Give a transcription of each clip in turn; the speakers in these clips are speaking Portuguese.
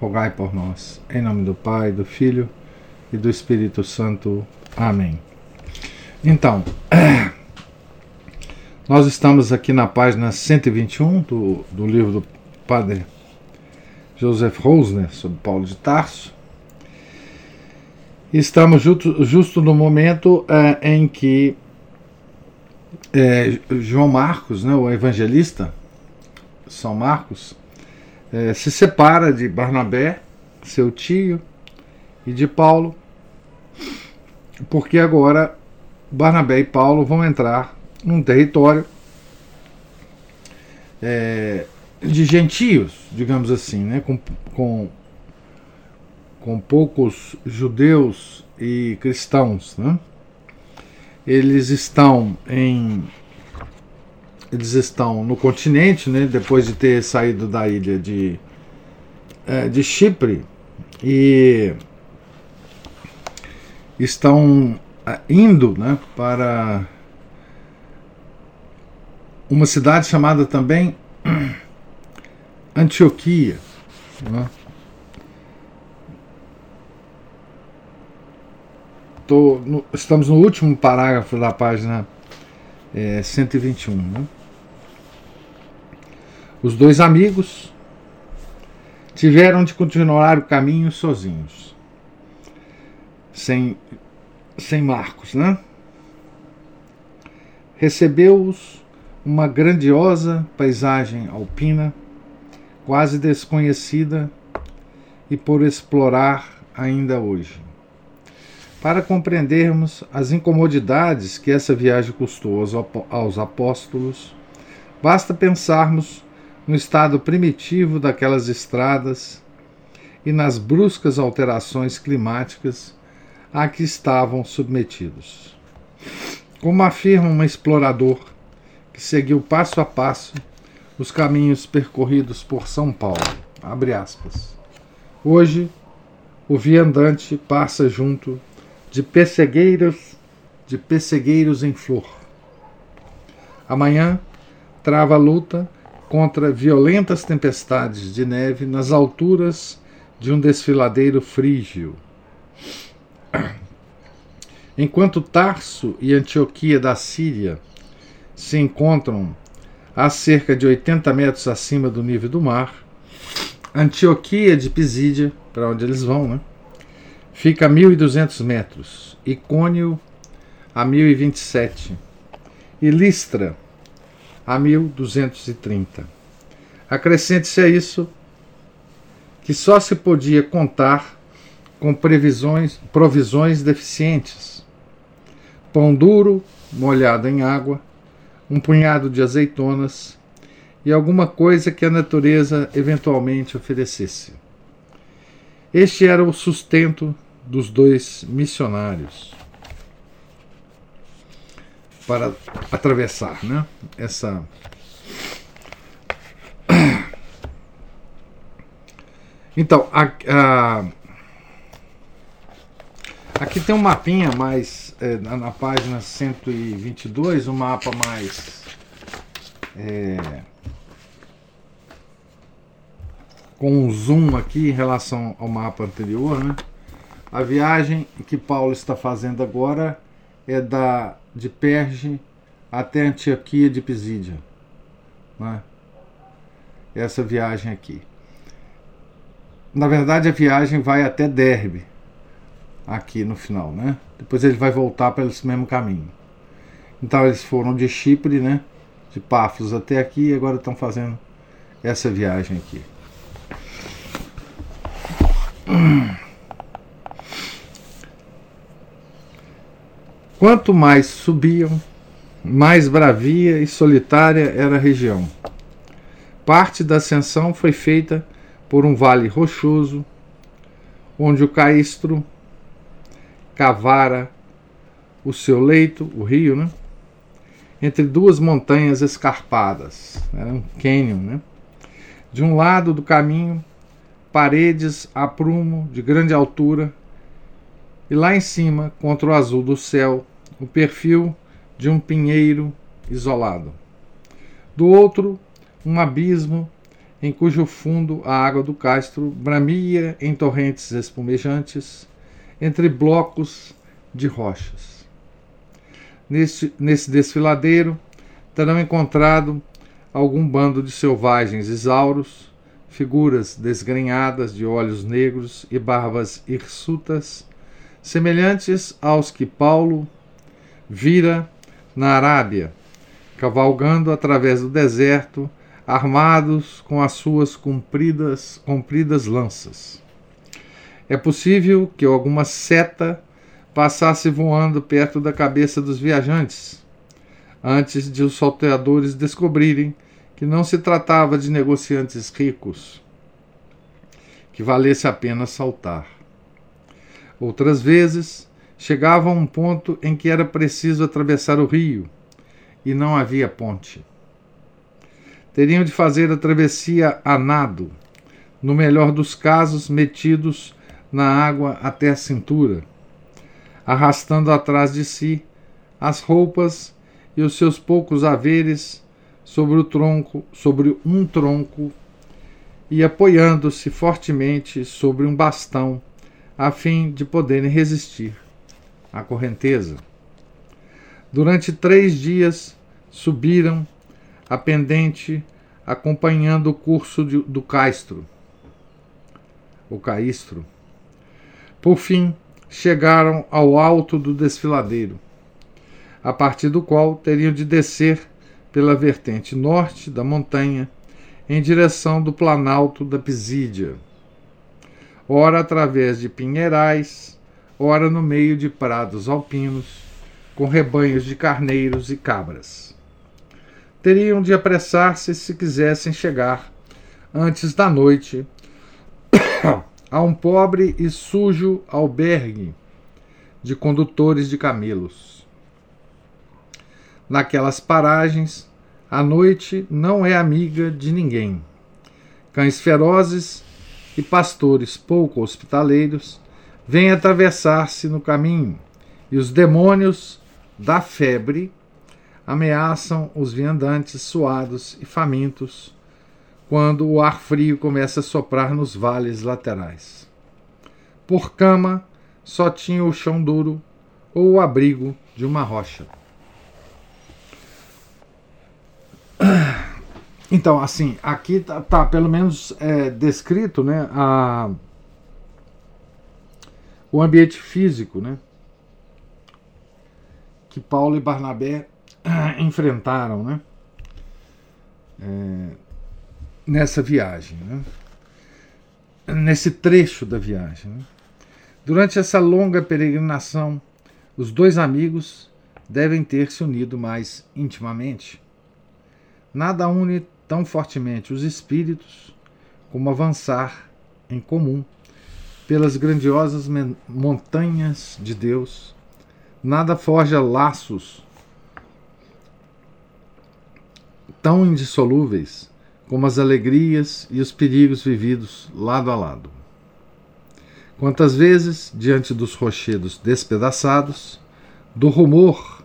rogai por nós. Em nome do Pai, do Filho e do Espírito Santo. Amém. Então, nós estamos aqui na página 121 do, do livro do Padre Joseph Rosner sobre Paulo de Tarso. Estamos justo, justo no momento é, em que é, João Marcos, né, o evangelista, São Marcos, é, se separa de Barnabé, seu tio, e de Paulo, porque agora Barnabé e Paulo vão entrar num território é, de gentios, digamos assim, né, com, com, com poucos judeus e cristãos. Né? Eles estão em eles estão no continente, né, depois de ter saído da ilha de, é, de Chipre e estão é, indo né, para uma cidade chamada também Antioquia. Né? Tô no, estamos no último parágrafo da página é, 121. Né? Os dois amigos tiveram de continuar o caminho sozinhos, sem, sem Marcos, né? Recebeu-os uma grandiosa paisagem alpina, quase desconhecida e por explorar ainda hoje. Para compreendermos as incomodidades que essa viagem custou aos apóstolos, basta pensarmos no estado primitivo daquelas estradas e nas bruscas alterações climáticas a que estavam submetidos. Como afirma um explorador que seguiu passo a passo os caminhos percorridos por São Paulo, Hoje, o viandante passa junto de pessegueiros, de pessegueiros em flor. Amanhã trava a luta contra violentas tempestades de neve nas alturas de um desfiladeiro frígio. Enquanto Tarso e Antioquia da Síria se encontram a cerca de 80 metros acima do nível do mar, Antioquia de Pisídia, para onde eles vão, né, fica a 1.200 metros, Icônio a 1.027 e Listra a 1230. Acrescente-se a isso que só se podia contar com previsões, provisões deficientes. Pão duro, molhado em água, um punhado de azeitonas e alguma coisa que a natureza eventualmente oferecesse. Este era o sustento dos dois missionários para atravessar né, essa. Então, a, a, aqui tem um mapinha mais. É, na, na, página 122, um mapa mais. É, com um zoom aqui em relação ao mapa anterior, né? A viagem que Paulo está fazendo agora é da de Perge até Antioquia de Pisídia. Né? Essa viagem aqui. Na verdade, a viagem vai até Derbe, aqui no final, né? Depois ele vai voltar pelo mesmo caminho. Então eles foram de Chipre, né? De Pafos até aqui e agora estão fazendo essa viagem aqui. Quanto mais subiam, mais bravia e solitária era a região. Parte da ascensão foi feita por um vale rochoso, onde o caistro cavara o seu leito, o rio, né? entre duas montanhas escarpadas. Era um cânion, né? De um lado do caminho, paredes a prumo de grande altura, e lá em cima, contra o azul do céu, o perfil de um pinheiro isolado. Do outro, um abismo em cujo fundo a água do castro bramia em torrentes espumejantes entre blocos de rochas. Nesse, nesse desfiladeiro terão encontrado algum bando de selvagens isauros, figuras desgrenhadas de olhos negros e barbas hirsutas, semelhantes aos que Paulo vira na Arábia, cavalgando através do deserto, armados com as suas compridas, compridas lanças. É possível que alguma seta passasse voando perto da cabeça dos viajantes, antes de os salteadores descobrirem que não se tratava de negociantes ricos, que valesse a pena saltar. Outras vezes, chegava a um ponto em que era preciso atravessar o rio e não havia ponte. Teriam de fazer a travessia a nado, no melhor dos casos, metidos na água até a cintura, arrastando atrás de si as roupas e os seus poucos haveres sobre o tronco, sobre um tronco e apoiando-se fortemente sobre um bastão a fim de poderem resistir à correnteza. Durante três dias subiram a pendente acompanhando o curso de, do caistro, o caistro. Por fim, chegaram ao alto do desfiladeiro, a partir do qual teriam de descer pela vertente norte da montanha em direção do planalto da Pisídia, ora através de pinheirais, ora no meio de prados alpinos, com rebanhos de carneiros e cabras. Teriam de apressar-se se quisessem chegar antes da noite a um pobre e sujo albergue de condutores de camelos. Naquelas paragens, a noite não é amiga de ninguém. Cães ferozes e pastores pouco hospitaleiros vêm atravessar-se no caminho, e os demônios da febre ameaçam os viandantes suados e famintos quando o ar frio começa a soprar nos vales laterais. Por cama, só tinha o chão duro ou o abrigo de uma rocha. Então, assim, aqui tá, tá pelo menos é, descrito, né, a, o ambiente físico, né, que Paulo e Barnabé enfrentaram, né, é, nessa viagem, né, nesse trecho da viagem. Né. Durante essa longa peregrinação, os dois amigos devem ter se unido mais intimamente. Nada une tão fortemente os espíritos como avançar em comum pelas grandiosas montanhas de Deus. Nada forja laços tão indissolúveis como as alegrias e os perigos vividos lado a lado. Quantas vezes, diante dos rochedos despedaçados, do rumor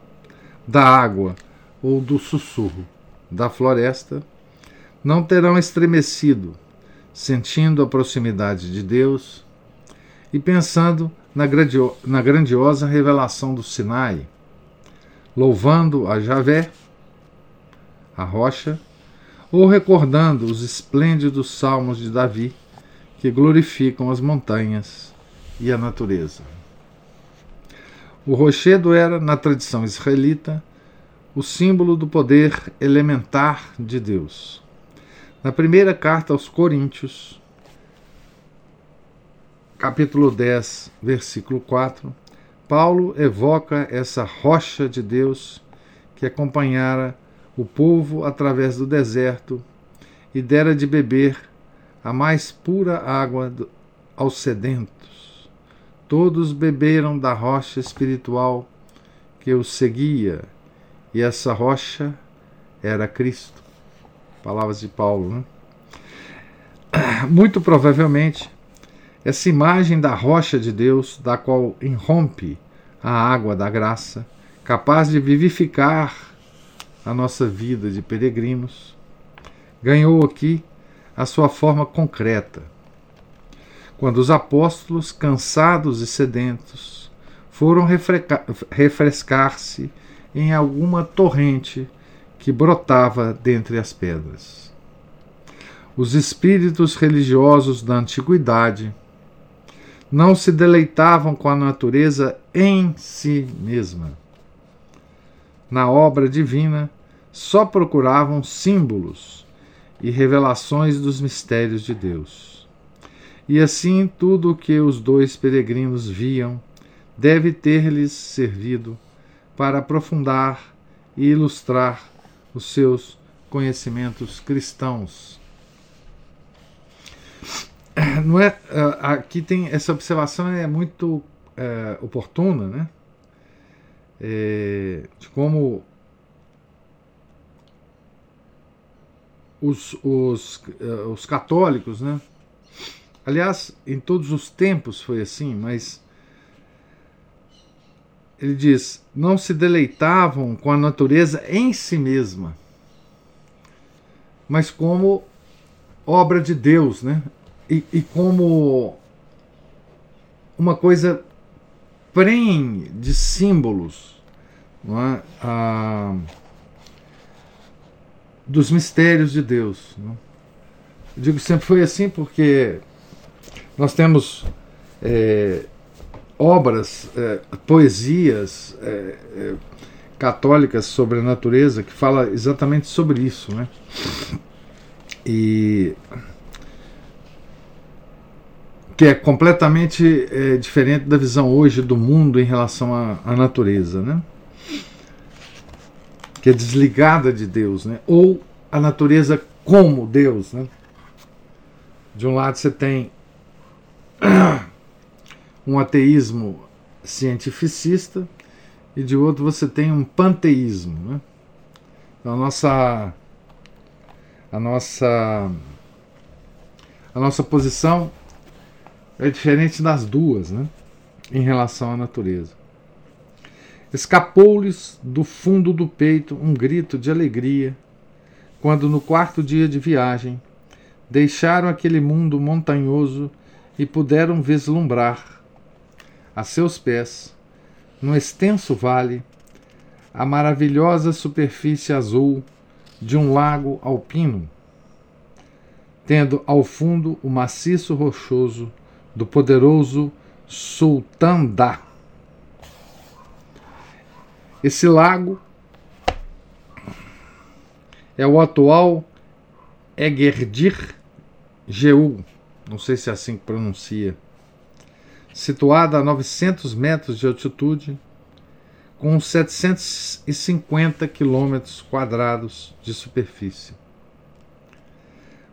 da água ou do sussurro da floresta, não terão estremecido, sentindo a proximidade de Deus e pensando na, grandio na grandiosa revelação do Sinai, louvando a Javé, a rocha, ou recordando os esplêndidos salmos de Davi que glorificam as montanhas e a natureza. O rochedo era, na tradição israelita, o símbolo do poder elementar de Deus. Na primeira carta aos Coríntios, capítulo 10, versículo 4, Paulo evoca essa rocha de Deus que acompanhara o povo através do deserto e dera de beber a mais pura água aos sedentos. Todos beberam da rocha espiritual que os seguia, e essa rocha era Cristo. Palavras de Paulo, né? Muito provavelmente, essa imagem da rocha de Deus, da qual irrompe a água da graça, capaz de vivificar a nossa vida de peregrinos, ganhou aqui a sua forma concreta. Quando os apóstolos, cansados e sedentos, foram refrescar-se em alguma torrente que brotava dentre as pedras. Os espíritos religiosos da antiguidade não se deleitavam com a natureza em si mesma. Na obra divina, só procuravam símbolos e revelações dos mistérios de Deus. E assim tudo o que os dois peregrinos viam deve ter-lhes servido para aprofundar e ilustrar os seus conhecimentos cristãos. Não é, ah, aqui tem essa observação é muito é, oportuna, né? É, de como os, os, eh, os católicos, né? Aliás, em todos os tempos foi assim, mas ele diz: não se deleitavam com a natureza em si mesma, mas como obra de Deus, né? E, e como uma coisa prenhe de símbolos, é? Ah, dos mistérios de Deus. Eu digo sempre foi assim porque nós temos é, obras, é, poesias é, é, católicas sobre a natureza que fala exatamente sobre isso, né? E que é completamente diferente da visão hoje do mundo em relação à, à natureza, né? que é desligada de Deus, né? ou a natureza como Deus. Né? De um lado você tem um ateísmo cientificista e de outro você tem um panteísmo. Né? Então a nossa a nossa a nossa posição é diferente das duas, né? Em relação à natureza. Escapou-lhes do fundo do peito um grito de alegria quando, no quarto dia de viagem, deixaram aquele mundo montanhoso e puderam vislumbrar, a seus pés, no extenso vale, a maravilhosa superfície azul de um lago alpino, tendo ao fundo o maciço rochoso do poderoso Sultandá esse lago é o atual Egerdir Jeú, não sei se é assim que pronuncia, situada a 900 metros de altitude, com 750 quilômetros quadrados de superfície.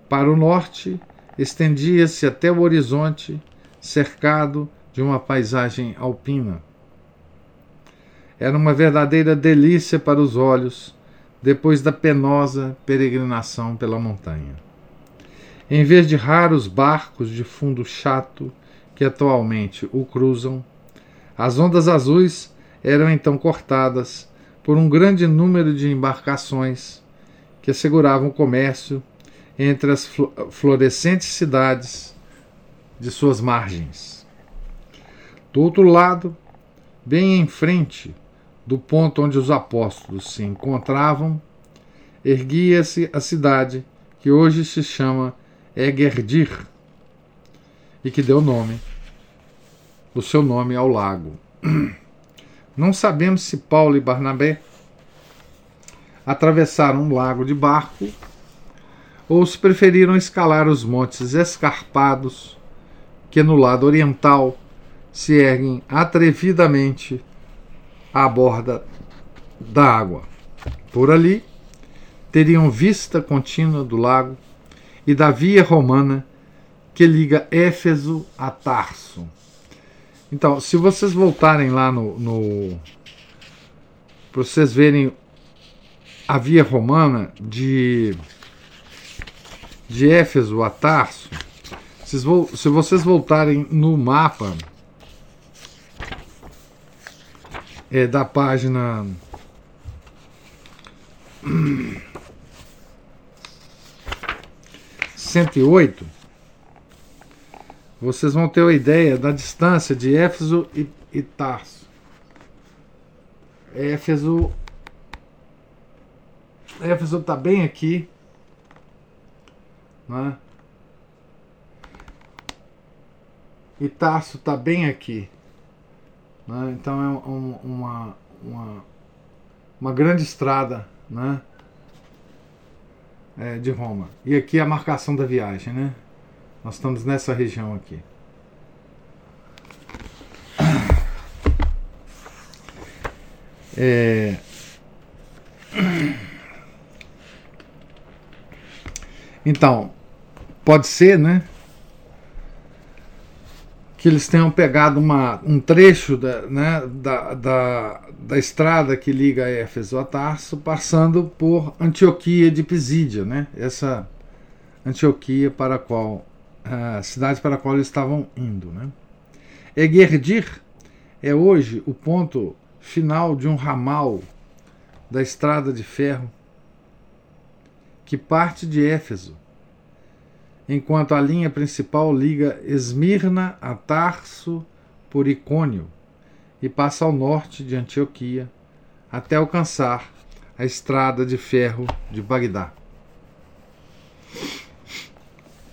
Para o norte, estendia-se até o horizonte, cercado de uma paisagem alpina. Era uma verdadeira delícia para os olhos depois da penosa peregrinação pela montanha. Em vez de raros barcos de fundo chato que atualmente o cruzam, as ondas azuis eram então cortadas por um grande número de embarcações que asseguravam o comércio entre as florescentes cidades de suas margens. Do outro lado, bem em frente, do ponto onde os apóstolos se encontravam, erguia-se a cidade que hoje se chama Egerdir e que deu nome, o seu nome ao lago. Não sabemos se Paulo e Barnabé atravessaram um lago de barco ou se preferiram escalar os montes escarpados que no lado oriental se erguem atrevidamente à borda da água. Por ali, teriam vista contínua do lago e da via romana que liga Éfeso a Tarso. Então, se vocês voltarem lá no. no para vocês verem a via romana de, de Éfeso a Tarso, se, se vocês voltarem no mapa é, da página. Cento e oito, vocês vão ter uma ideia da distância de Éfeso e, e Tarso. Éfeso Éfeso está bem aqui. Né? E Tarso está bem aqui. Né? Então é um, uma, uma, uma grande estrada né? É, de Roma. E aqui é a marcação da viagem. Né? Nós estamos nessa região aqui. É... Então, pode ser, né? Que eles tenham pegado uma, um trecho da, né, da, da, da estrada que liga Éfeso a Tarso, passando por Antioquia de Pisídia, né? Essa Antioquia para a qual a cidade para a qual eles estavam indo, né? Egerdir é hoje o ponto final de um ramal da estrada de ferro que parte de Éfeso, enquanto a linha principal liga Esmirna a Tarso por Icônio e passa ao norte de Antioquia até alcançar a estrada de ferro de Bagdá.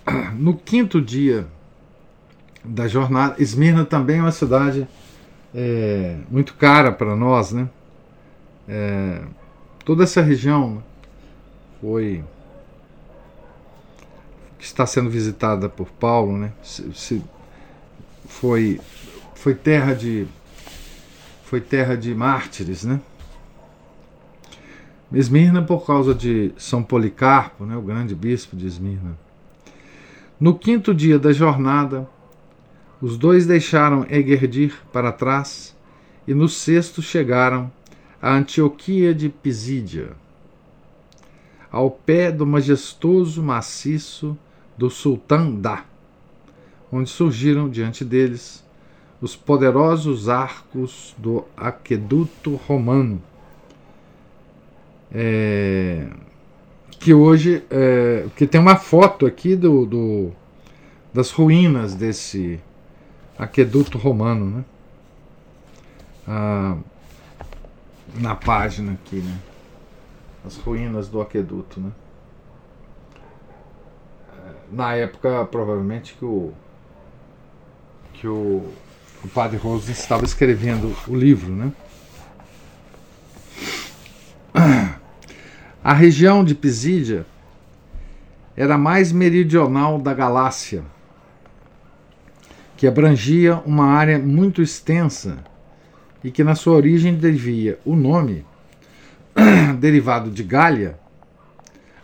No quinto dia da jornada, Esmirna também é uma cidade é, muito cara para nós, né? É, toda essa região foi está sendo visitada por Paulo, né? Se, se foi foi terra de foi terra de mártires, né? Esmirna por causa de São Policarpo, né, o grande bispo de Esmirna. No quinto dia da jornada, os dois deixaram Egerdir para trás e no sexto chegaram a Antioquia de Pisídia ao pé do majestoso maciço do Sultão Dá, onde surgiram diante deles os poderosos arcos do aqueduto romano, é, que hoje é, que tem uma foto aqui do, do, das ruínas desse aqueduto romano, né? Ah, na página aqui, né? as ruínas do aqueduto. Né? Na época, provavelmente, que o, que o, o padre Rose estava escrevendo o livro. Né? A região de Pisídia era a mais meridional da Galácia, que abrangia uma área muito extensa e que na sua origem devia o nome derivado de Gália,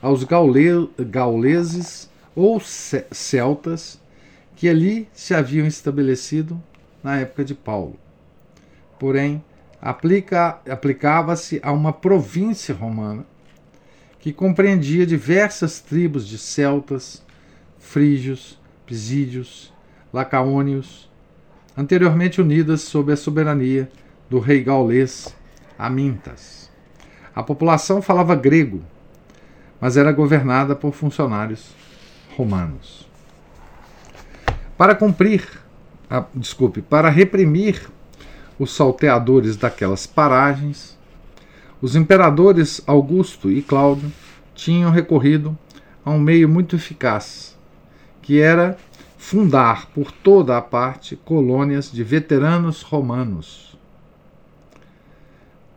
aos gaule gauleses ou celtas que ali se haviam estabelecido na época de Paulo. Porém, aplica, aplicava-se a uma província romana que compreendia diversas tribos de celtas, frígios, pisídios, lacaônios, anteriormente unidas sob a soberania do rei gaulês Amintas. A população falava grego, mas era governada por funcionários romanos. Para cumprir, desculpe, para reprimir os salteadores daquelas paragens, os imperadores Augusto e Cláudio tinham recorrido a um meio muito eficaz, que era fundar por toda a parte colônias de veteranos romanos.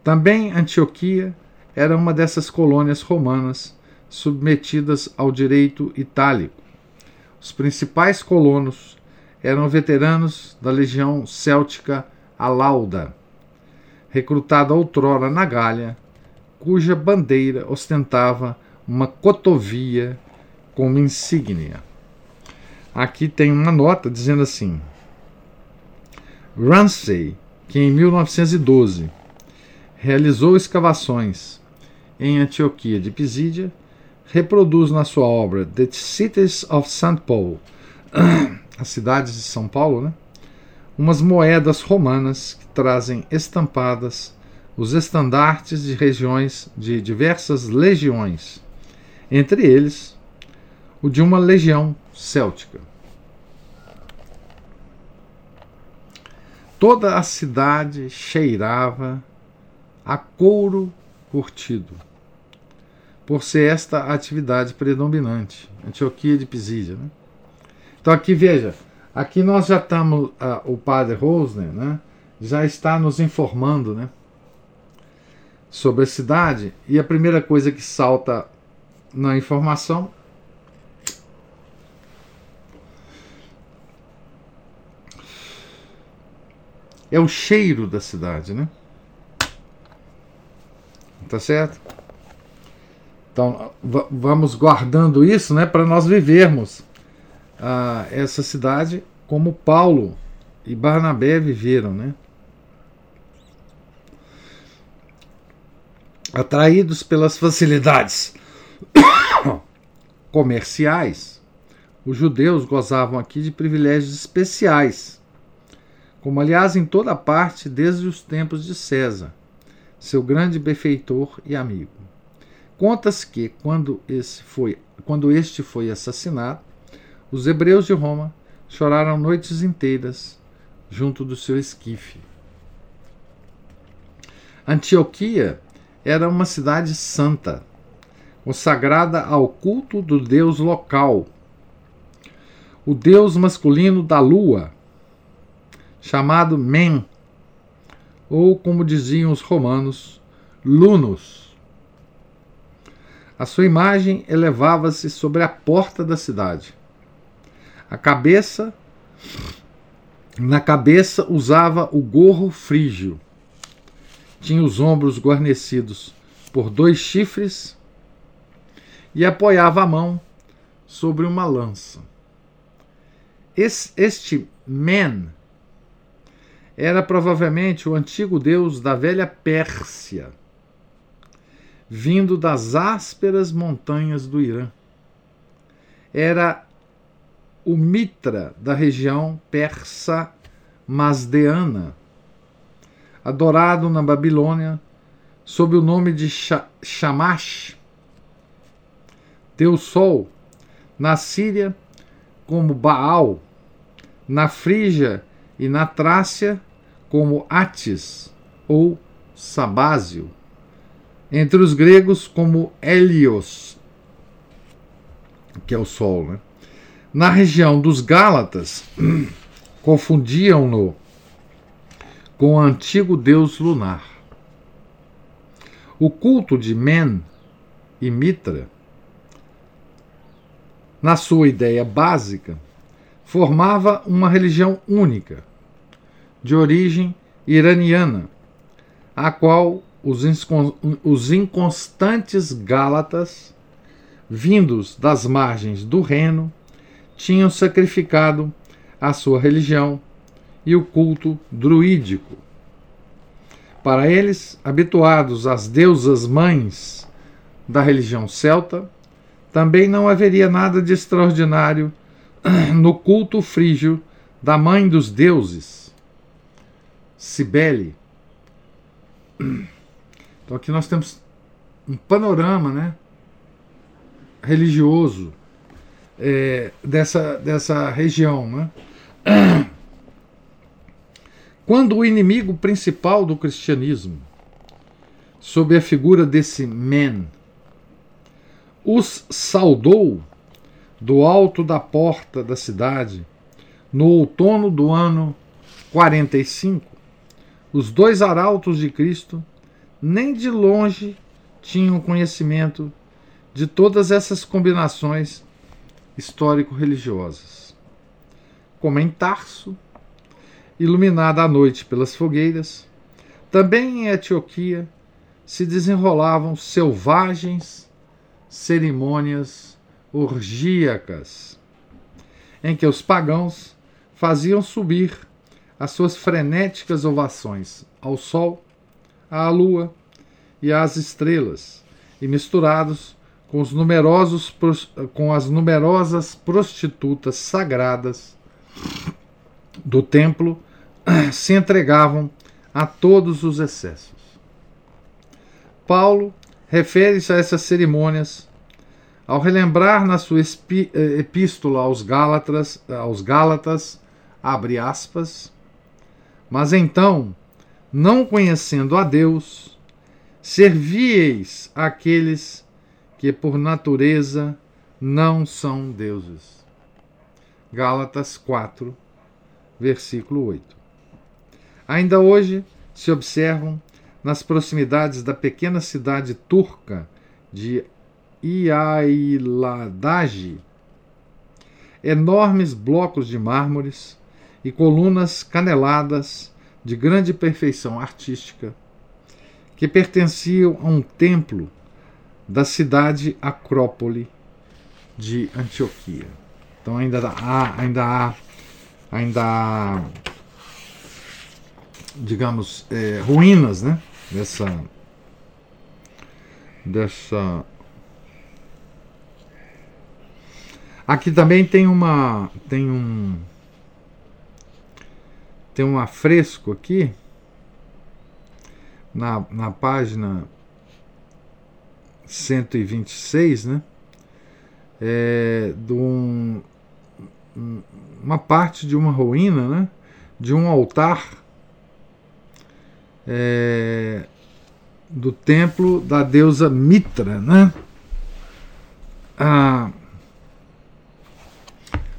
Também Antioquia era uma dessas colônias romanas submetidas ao direito itálico. Os principais colonos eram veteranos da legião céltica Alauda, recrutada outrora na Gália, cuja bandeira ostentava uma cotovia como insígnia. aqui tem uma nota dizendo assim: Ramsay, que em 1912 realizou escavações em Antioquia de Pisídia, reproduz na sua obra The Cities of St. Paul, as cidades de São Paulo, né? umas moedas romanas trazem estampadas os estandartes de regiões de diversas legiões, entre eles o de uma legião céltica. Toda a cidade cheirava a couro curtido, por ser esta a atividade predominante, Antioquia de Pisídia. Né? Então aqui veja, aqui nós já estamos, uh, o padre Rosner, né, já está nos informando, né, sobre a cidade e a primeira coisa que salta na informação é o cheiro da cidade, né? Tá certo? Então, vamos guardando isso, né, para nós vivermos ah, essa cidade como Paulo e Barnabé viveram, né? Atraídos pelas facilidades comerciais, os judeus gozavam aqui de privilégios especiais como aliás em toda parte desde os tempos de César, seu grande benfeitor e amigo. Conta-se que, quando, esse foi, quando este foi assassinado, os hebreus de Roma choraram noites inteiras junto do seu esquife. Antioquia era uma cidade santa, consagrada ao culto do deus local, o deus masculino da lua, chamado Men, ou como diziam os romanos, Lunus. A sua imagem elevava-se sobre a porta da cidade. A cabeça, na cabeça usava o gorro frígio. Tinha os ombros guarnecidos por dois chifres e apoiava a mão sobre uma lança. Este Men era provavelmente o antigo deus da velha Pérsia, vindo das ásperas montanhas do Irã. Era o Mitra da região persa masdeana, adorado na Babilônia sob o nome de Shamash, Deus Sol, na Síria como Baal, na Frígia e na Trácia como Atis ou Sabásio, entre os gregos como Helios, que é o Sol. Né? Na região dos Gálatas, confundiam-no com o antigo deus lunar. O culto de Men e Mitra, na sua ideia básica, formava uma religião única, de origem iraniana, a qual os, inconstantes Gálatas, vindos das margens do Reno, tinham sacrificado a sua religião e o culto druídico. Para eles, habituados às deusas mães da religião celta, também não haveria nada de extraordinário no culto frígio da mãe dos deuses, Cibele. Então aqui nós temos um panorama né, religioso é, dessa, dessa região. Né? Quando o inimigo principal do cristianismo, sob a figura desse men, os saudou do alto da porta da cidade, no outono do ano 45, os dois arautos de Cristo nem de longe tinham conhecimento de todas essas combinações histórico-religiosas. Como em Tarso, iluminada à noite pelas fogueiras, também em Etióquia se desenrolavam selvagens cerimônias orgíacas. em que os pagãos faziam subir as suas frenéticas ovações ao sol, à lua e às estrelas, e misturados com, os numerosos, com as numerosas prostitutas sagradas do templo, se entregavam a todos os excessos. Paulo refere-se a essas cerimônias ao relembrar na sua eh, epístola aos Gálatas, aos Gálatas, abre aspas, mas então, não conhecendo a Deus, servieis aqueles que por natureza não são deuses. Gálatas 4, versículo 8. Ainda hoje se observam nas proximidades da pequena cidade turca de Iailadage, enormes blocos de mármores e colunas caneladas de grande perfeição artística, que pertenciam a um templo da cidade Acrópole de Antioquia. Então ainda há, ainda há, ainda digamos, é, ruínas, né? Dessa, dessa Aqui também tem uma tem um tem um afresco aqui na, na página 126, né? É, de um, uma parte de uma ruína, né? De um altar é, do templo da deusa Mitra, né? Ah,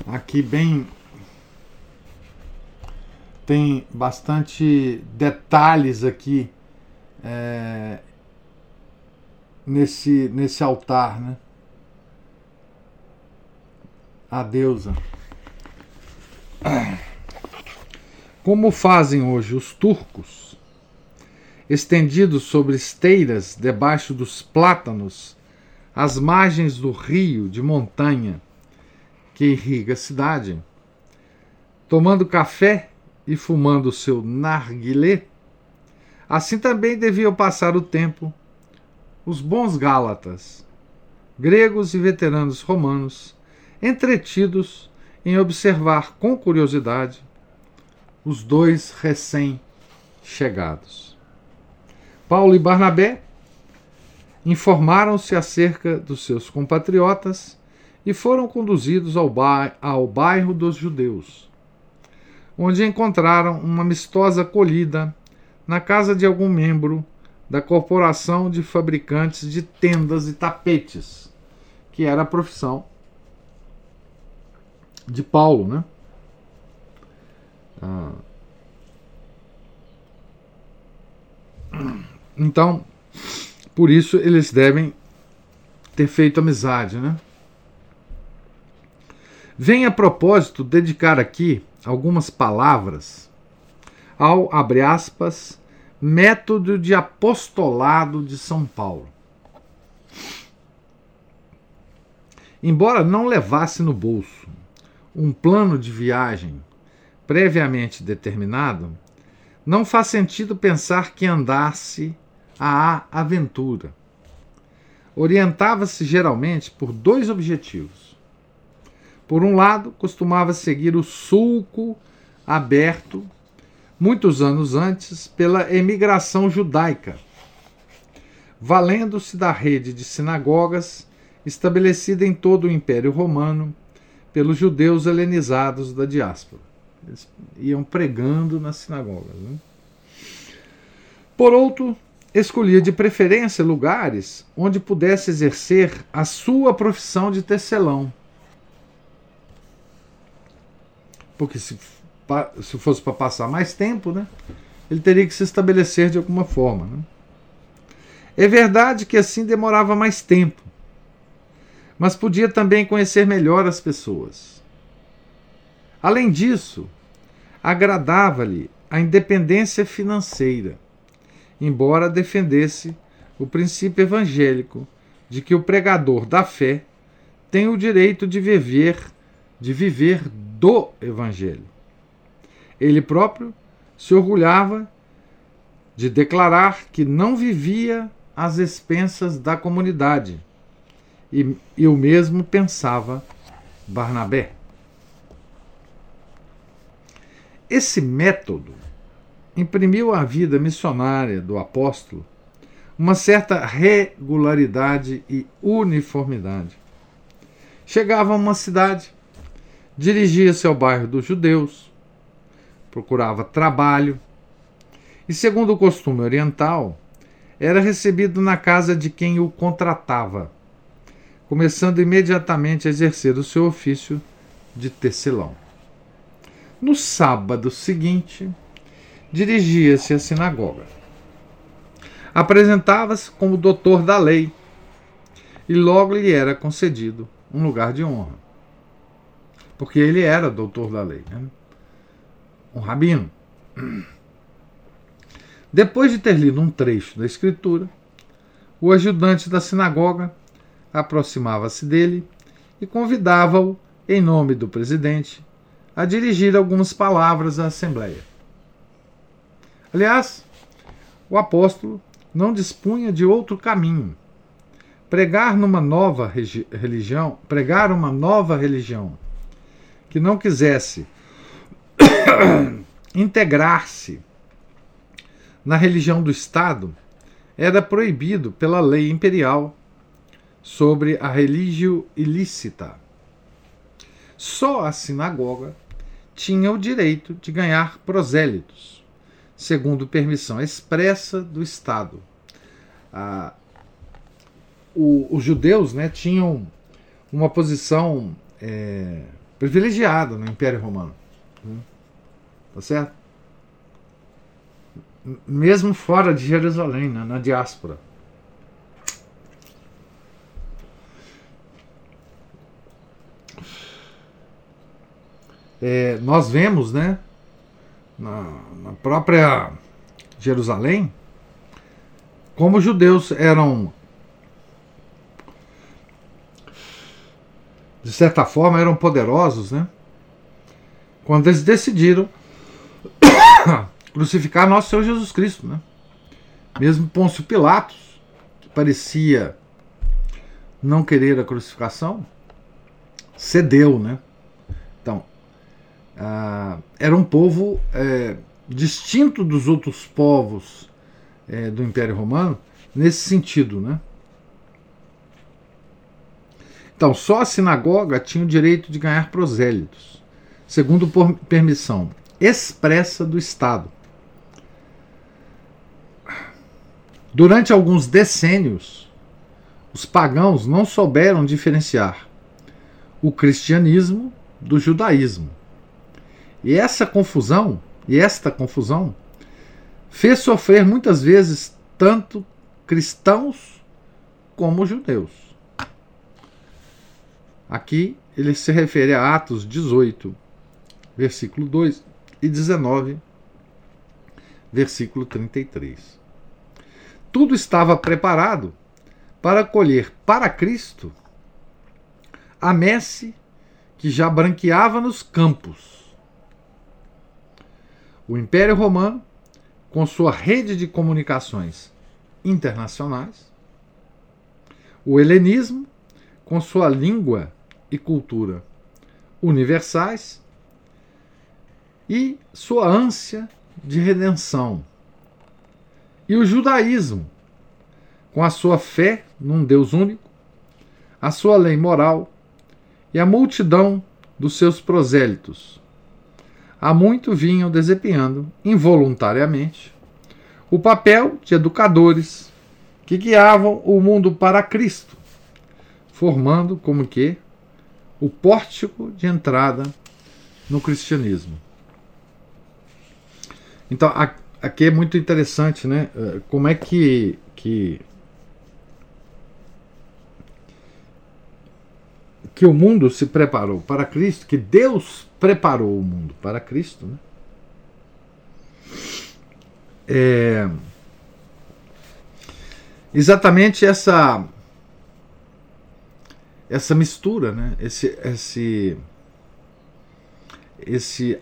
aqui bem tem bastante detalhes aqui é, nesse nesse altar, né? A deusa. Como fazem hoje os turcos, estendidos sobre esteiras debaixo dos plátanos, às margens do rio de montanha, que irriga a cidade, tomando café e fumando seu narguilé, assim também deviam passar o tempo os bons Gálatas, gregos e veteranos romanos, entretidos em observar com curiosidade os dois recém-chegados. Paulo e Barnabé informaram-se acerca dos seus compatriotas e foram conduzidos ao, ao bairro dos judeus, onde encontraram uma amistosa acolhida na casa de algum membro da corporação de fabricantes de tendas e tapetes, que era a profissão de Paulo, né? Ah. Então, por isso eles devem ter feito amizade, né? Vem a propósito dedicar aqui algumas palavras ao, abre aspas, método de apostolado de São Paulo. Embora não levasse no bolso um plano de viagem previamente determinado, não faz sentido pensar que andasse à aventura. Orientava-se geralmente por dois objetivos por um lado, costumava seguir o sulco aberto, muitos anos antes, pela emigração judaica, valendo-se da rede de sinagogas estabelecida em todo o Império Romano pelos judeus helenizados da diáspora. Eles iam pregando nas sinagogas. Né? Por outro, escolhia de preferência lugares onde pudesse exercer a sua profissão de tecelão porque se, se fosse para passar mais tempo, né, ele teria que se estabelecer de alguma forma. Né? É verdade que assim demorava mais tempo, mas podia também conhecer melhor as pessoas. Além disso, agradava-lhe a independência financeira, embora defendesse o princípio evangélico de que o pregador da fé tem o direito de viver de viver do Evangelho. Ele próprio se orgulhava de declarar que não vivia às expensas da comunidade, e, e o mesmo pensava Barnabé. Esse método imprimiu à vida missionária do apóstolo uma certa regularidade e uniformidade. Chegava a uma cidade, dirigia-se ao bairro dos judeus, procurava trabalho e, segundo o costume oriental, era recebido na casa de quem o contratava, começando imediatamente a exercer o seu ofício de tecelão. No sábado seguinte, dirigia-se à sinagoga. Apresentava-se como doutor da lei e logo lhe era concedido um lugar de honra. Porque ele era doutor da lei, né? um rabino. Depois de ter lido um trecho da Escritura, o ajudante da sinagoga aproximava-se dele e convidava-o, em nome do presidente, a dirigir algumas palavras à Assembleia. Aliás, o apóstolo não dispunha de outro caminho. Pregar numa nova religião, pregar uma nova religião que não quisesse integrar-se na religião do Estado era proibido pela lei imperial sobre a religio ilícita. Só a sinagoga tinha o direito de ganhar prosélitos, segundo permissão expressa do Estado. Ah, o, os judeus né, tinham uma posição é, privilegiada no Império Romano. Né? Tá certo? Mesmo fora de Jerusalém, né, na diáspora. É, nós vemos, né, na, na própria Jerusalém, como os judeus eram, de certa forma, eram poderosos, né? Quando eles decidiram crucificar nosso Senhor Jesus Cristo, né? Mesmo Pôncio Pilatos, que parecia não querer a crucificação, cedeu, né? Ah, era um povo é, distinto dos outros povos é, do Império Romano nesse sentido, né? Então, só a sinagoga tinha o direito de ganhar prosélitos, segundo por permissão expressa do Estado. Durante alguns decênios, os pagãos não souberam diferenciar o cristianismo do judaísmo. E essa confusão, e esta confusão, fez sofrer muitas vezes tanto cristãos como judeus. Aqui ele se refere a Atos 18, versículo 2 e 19, versículo 33. Tudo estava preparado para colher para Cristo a messe que já branqueava nos campos o Império Romano, com sua rede de comunicações internacionais, o helenismo, com sua língua e cultura universais, e sua ânsia de redenção, e o judaísmo, com a sua fé num Deus único, a sua lei moral e a multidão dos seus prosélitos há muito vinham desempenhando, involuntariamente, o papel de educadores que guiavam o mundo para Cristo, formando como que o pórtico de entrada no cristianismo. Então, aqui é muito interessante, né? Eh, como é que, que que o mundo se preparou para Cristo, que Deus preparou o mundo para Cristo. Né? É, exatamente essa essa mistura, né? esse, esse, esse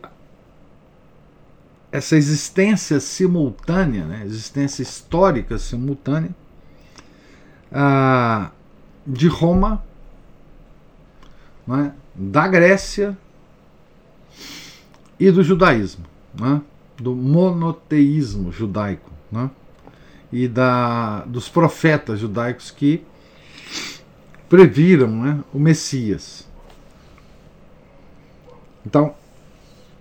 essa existência simultânea, né, existência histórica simultânea ah, de Roma, né, da Grécia e do judaísmo, né, do monoteísmo judaico né, e da, dos profetas judaicos que previram né, o Messias. Então,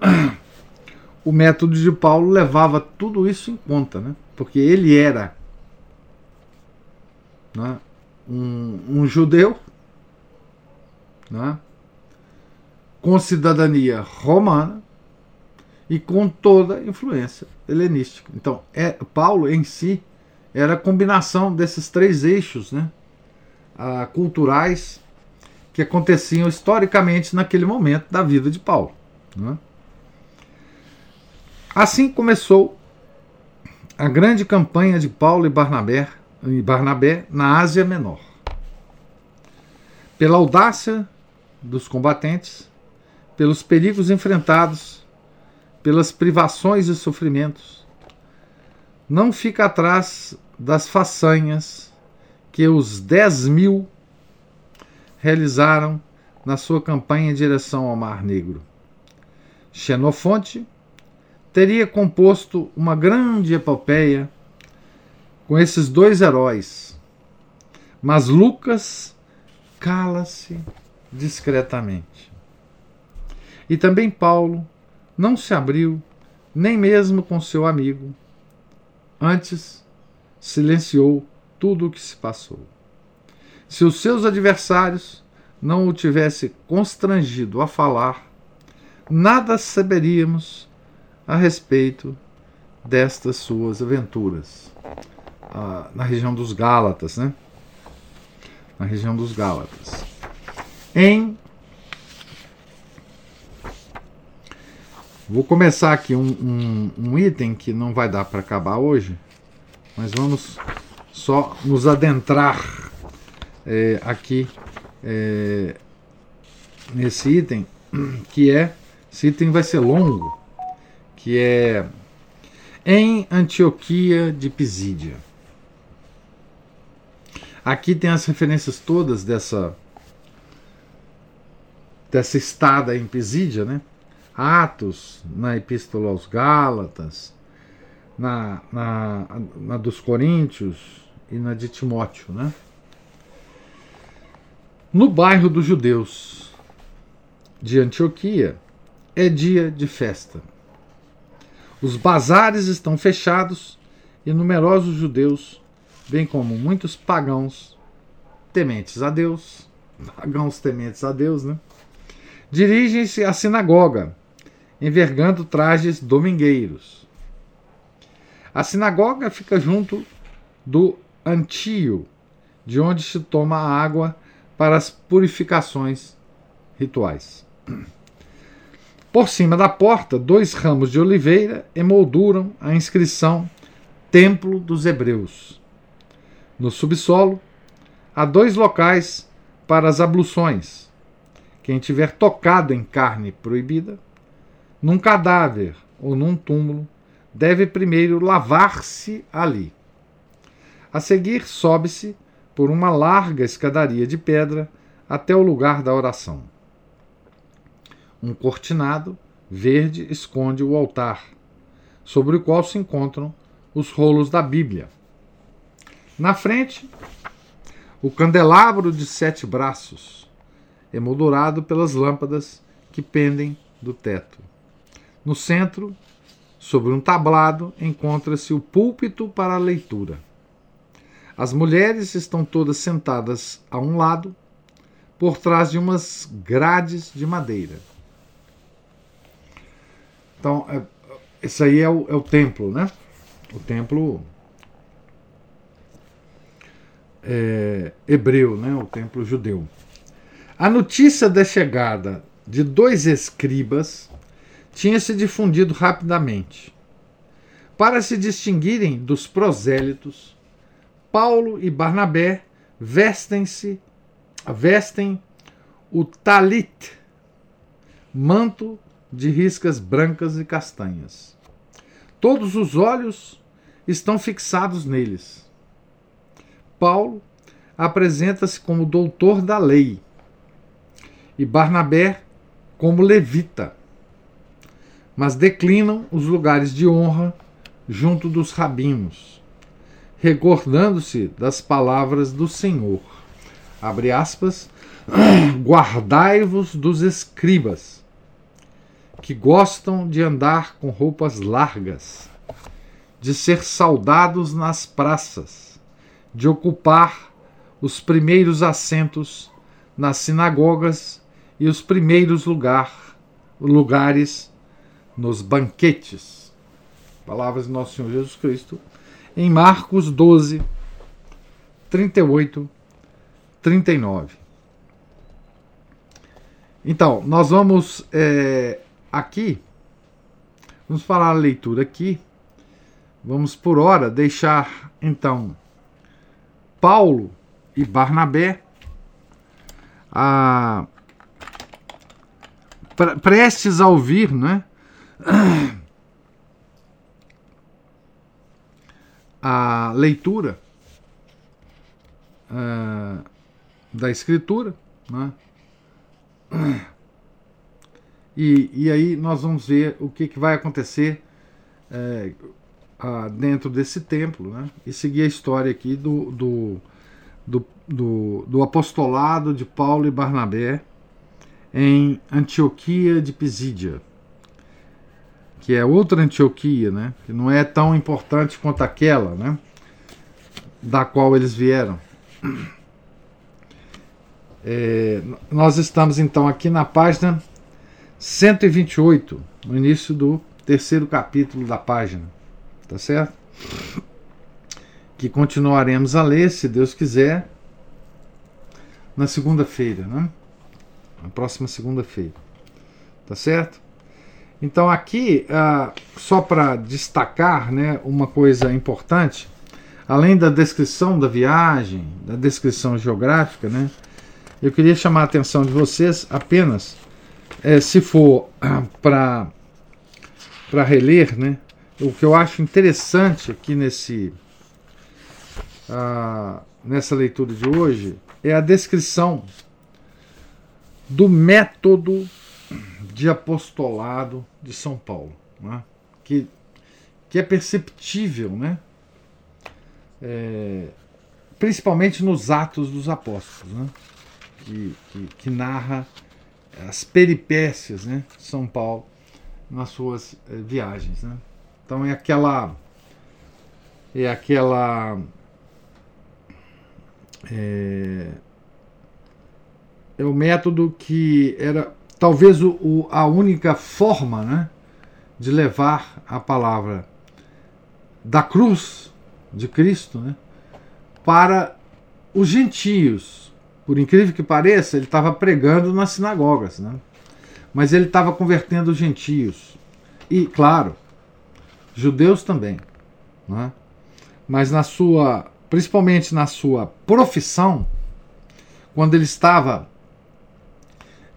o método de Paulo levava tudo isso em conta, né? porque ele era né, um, um, judeu né, com cidadania romana e com toda a influência helenística. Então, é, Paulo em si era a combinação desses três eixos né, a, culturais que aconteciam historicamente naquele momento da vida de Paulo. Né? Assim começou a grande campanha de Paulo e Barnabé, e Barnabé na Ásia Menor. Pela audácia dos combatentes, pelos perigos enfrentados, pelas privações e sofrimentos, não fica atrás das façanhas que os 10 mil realizaram na sua campanha em direção ao Mar Negro. Xenofonte teria composto uma grande epopeia com esses dois heróis, mas Lucas cala-se discretamente. E também Paulo não se abriu nem mesmo com seu amigo, antes silenciou tudo o que se passou. Se os seus adversários não o tivessem constrangido a falar, nada saberíamos a respeito destas suas aventuras ah, na região dos Gálatas, né? Na região dos Gálatas. Em Vou começar aqui um, um, um item que não vai dar para acabar hoje, mas vamos só nos adentrar é, aqui é, nesse item, que é. Esse item vai ser longo, que é em Antioquia de Pisídia. Aqui tem as referências todas dessa dessa estada em Pisídia, né? Atos, na Epístola aos Gálatas, na, na, na dos Coríntios, e na de Timóteo, né? No bairro dos judeus de Antioquia é dia de festa. Os bazares estão fechados e numerosos judeus, bem como muitos pagãos tementes a Deus, pagãos tementes a Deus, né? Dirigem-se à sinagoga, envergando trajes domingueiros. A sinagoga fica junto do Antio, de onde se toma a água para as purificações rituais. Por cima da porta, dois ramos de oliveira emolduram a inscrição Templo dos Hebreus. No subsolo, há dois locais para as abluções. Quem tiver tocado em carne proibida, num cadáver ou num túmulo, deve primeiro lavar-se ali. A seguir, sobe-se por uma larga escadaria de pedra até o lugar da oração. Um cortinado verde esconde o altar, sobre o qual se encontram os rolos da Bíblia. Na frente, o candelabro de sete braços, emoldurado pelas lâmpadas que pendem do teto. No centro, sobre um tablado, encontra-se o púlpito para a leitura. As mulheres estão todas sentadas a um lado, por trás de umas grades de madeira. Então, é, esse aí é o, é o templo, né? O templo é, hebreu, né? O templo judeu. A notícia da chegada de dois escribas tinha se difundido rapidamente. Para se distinguirem dos prosélitos, Paulo e Barnabé vestem-se, vestem o talit, manto de riscas brancas e castanhas. Todos os olhos estão fixados neles. Paulo apresenta-se como doutor da lei e Barnabé como levita, mas declinam os lugares de honra junto dos rabinos, recordando-se das palavras do Senhor. Abre aspas, guardai-vos dos escribas, que gostam de andar com roupas largas, de ser saudados nas praças, de ocupar os primeiros assentos nas sinagogas e os primeiros lugar, lugares nos banquetes. Palavras do nosso Senhor Jesus Cristo em Marcos 12, 38, 39. Então, nós vamos é, aqui, vamos falar a leitura aqui, vamos por hora deixar então Paulo e Barnabé a, prestes a ouvir, né? A leitura uh, da escritura, né? E, e aí nós vamos ver o que, que vai acontecer é, dentro desse templo, né? E seguir a história aqui do, do, do, do, do apostolado de Paulo e Barnabé em Antioquia de Pisídia, que é outra Antioquia, né? que não é tão importante quanto aquela né? da qual eles vieram. É, nós estamos então aqui na página 128, no início do terceiro capítulo da página, tá certo? Que continuaremos a ler, se Deus quiser, na segunda-feira, né? Na próxima segunda-feira. Tá certo? Então aqui, ah, só para destacar né, uma coisa importante, além da descrição da viagem, da descrição geográfica, né, eu queria chamar a atenção de vocês apenas, é, se for ah, para reler, né, o que eu acho interessante aqui nesse, ah, nessa leitura de hoje é a descrição do método de apostolado de São Paulo, né? que, que é perceptível, né? É, principalmente nos Atos dos Apóstolos, né? que, que, que narra as peripécias né, de São Paulo nas suas é, viagens. Né? Então é aquela é aquela é, é o método que era talvez o, o, a única forma né, de levar a palavra da cruz de Cristo né, para os gentios. Por incrível que pareça, ele estava pregando nas sinagogas, né? mas ele estava convertendo os gentios. E, claro, judeus também. Né? Mas na sua principalmente na sua profissão, quando ele estava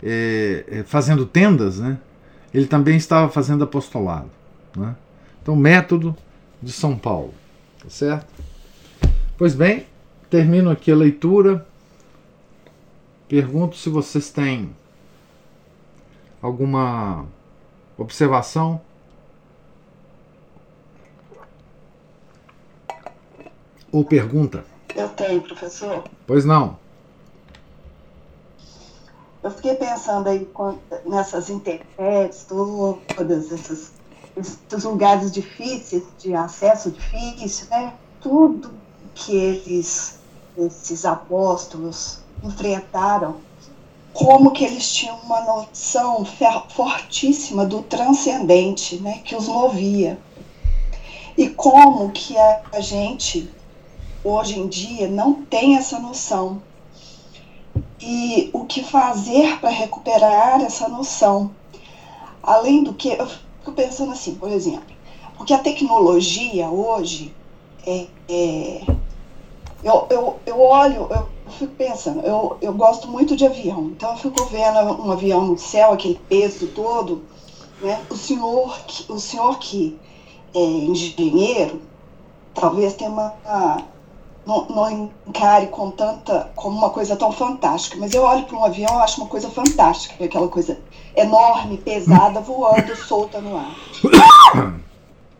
é, é, fazendo tendas, né, ele também estava fazendo apostolado. Né? Então, método de São Paulo. Tá certo? Pois bem, termino aqui a leitura. Pergunto se vocês têm alguma observação ou pergunta? Eu tenho, professor. Pois não. Eu fiquei pensando aí nessas internets, todas esses lugares difíceis, de acesso difícil, né? Tudo que eles, esses apóstolos, enfrentaram, como que eles tinham uma noção fortíssima do transcendente, né? Que os movia. E como que a gente hoje em dia não tem essa noção. E o que fazer para recuperar essa noção? Além do que, eu fico pensando assim, por exemplo, porque a tecnologia hoje é, é eu, eu, eu olho, eu fico pensando, eu, eu gosto muito de avião, então eu fico vendo um avião no céu, aquele peso todo, Né? O, senhor que, o senhor que é engenheiro, talvez tenha uma, não, não, encare com tanta como uma coisa tão fantástica, mas eu olho para um avião e acho uma coisa fantástica, aquela coisa enorme, pesada, voando solta no ar.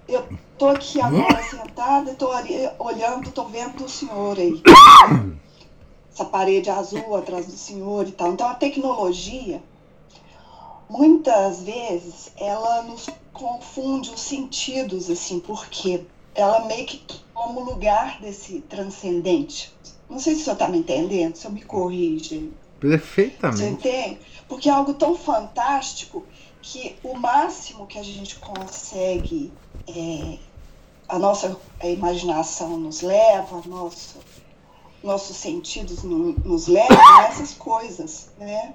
Eu tô aqui agora sentada, tô ali, olhando, tô vendo o senhor aí. Essa parede azul atrás do senhor e tal. Então a tecnologia, muitas vezes, ela nos confunde os sentidos, assim, porque ela meio que toma o lugar desse transcendente. Não sei se o senhor está me entendendo, se eu me corrige. Perfeitamente. Você entende? Porque é algo tão fantástico que o máximo que a gente consegue, é, a nossa a imaginação nos leva, a nossa, nossos sentidos no, nos levam a essas coisas, né?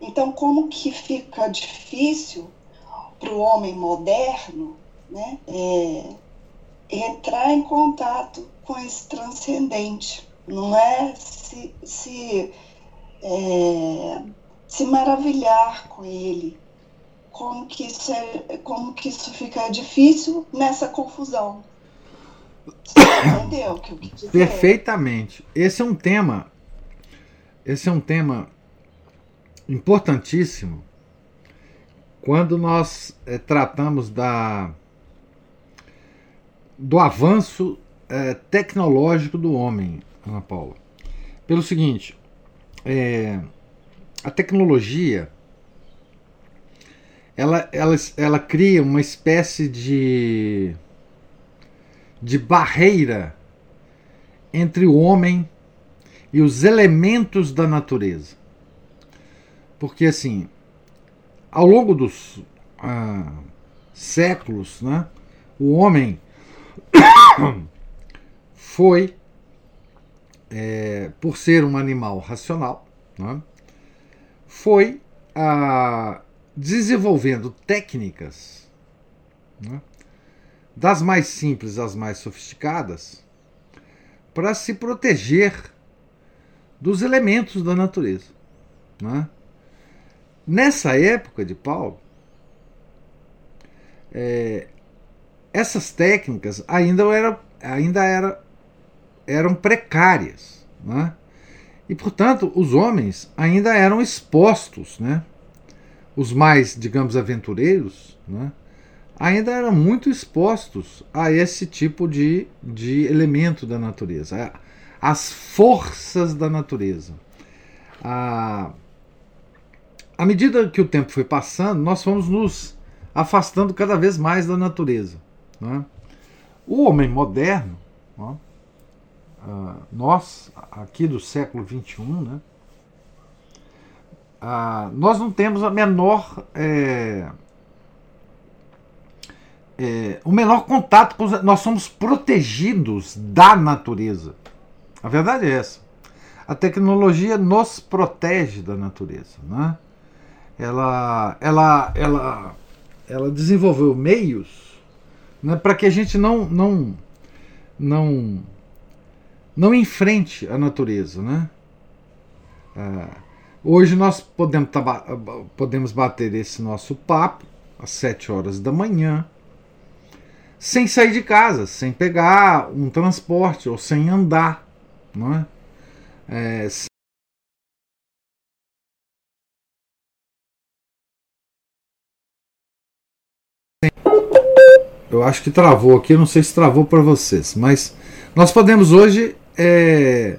Então, como que fica difícil para o homem moderno, né, é, entrar em contato com esse transcendente, não é se, se, é, se maravilhar com ele. Como que, isso é, como que isso fica difícil nessa confusão. Você entendeu o que eu quis dizer? Perfeitamente. Esse é um tema. Esse é um tema importantíssimo quando nós é, tratamos da do avanço é, tecnológico do homem, Ana Paula. Pelo seguinte, é, a tecnologia ela, ela, ela cria uma espécie de, de barreira entre o homem e os elementos da natureza. Porque assim, ao longo dos ah, séculos, né, o homem foi, é, por ser um animal racional, né, foi ah, desenvolvendo técnicas, né, das mais simples às mais sofisticadas, para se proteger dos elementos da natureza. Né? Nessa época de Paulo, é, essas técnicas ainda, era, ainda era, eram precárias. Né? E, portanto, os homens ainda eram expostos, né? os mais, digamos, aventureiros, né? ainda eram muito expostos a esse tipo de, de elemento da natureza, as forças da natureza. A, à medida que o tempo foi passando, nós fomos nos afastando cada vez mais da natureza. Né? O homem moderno, né? uh, nós, aqui do século XXI, né? Uh, nós não temos a menor. É, é, o menor contato com os, nós somos protegidos da natureza. A verdade é essa. A tecnologia nos protege da natureza, né? Ela, ela, ela, ela desenvolveu meios né, para que a gente não, não, não, não enfrente a natureza. Né? É, hoje nós podemos, podemos bater esse nosso papo às 7 horas da manhã, sem sair de casa, sem pegar um transporte ou sem andar. Não é? É, Eu acho que travou aqui, não sei se travou para vocês, mas nós podemos hoje é,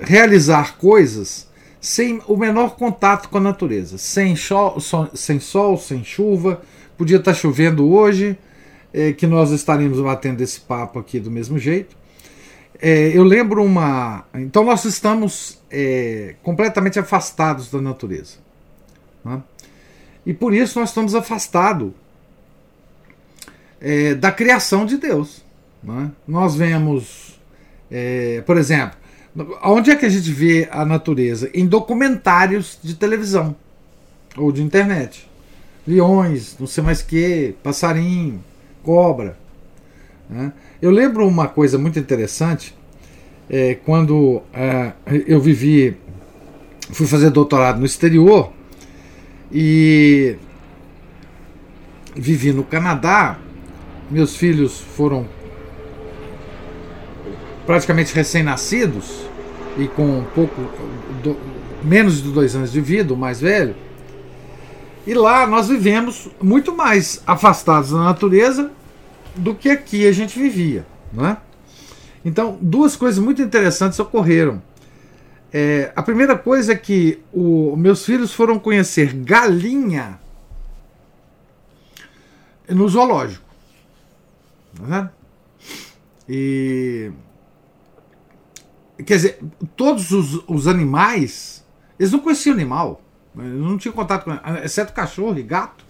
realizar coisas sem o menor contato com a natureza, sem, sol, sem sol, sem chuva. Podia estar tá chovendo hoje, é, que nós estaríamos batendo esse papo aqui do mesmo jeito. É, eu lembro uma. Então nós estamos é, completamente afastados da natureza. Né? E por isso nós estamos afastados é, da criação de Deus. Né? Nós vemos, é, por exemplo, onde é que a gente vê a natureza? Em documentários de televisão ou de internet. Leões, não sei mais que, passarinho, cobra. Né? Eu lembro uma coisa muito interessante é, quando é, eu vivi, fui fazer doutorado no exterior e vivi no Canadá, meus filhos foram praticamente recém-nascidos e com um pouco do, menos de dois anos de vida, o mais velho. E lá nós vivemos muito mais afastados da natureza do que aqui a gente vivia, né? Então, duas coisas muito interessantes ocorreram. É, a primeira coisa é que o, meus filhos foram conhecer galinha no zoológico. Né? E quer dizer, todos os, os, animais, eles não conheciam animal, eles não tinham contato com, exceto cachorro e gato,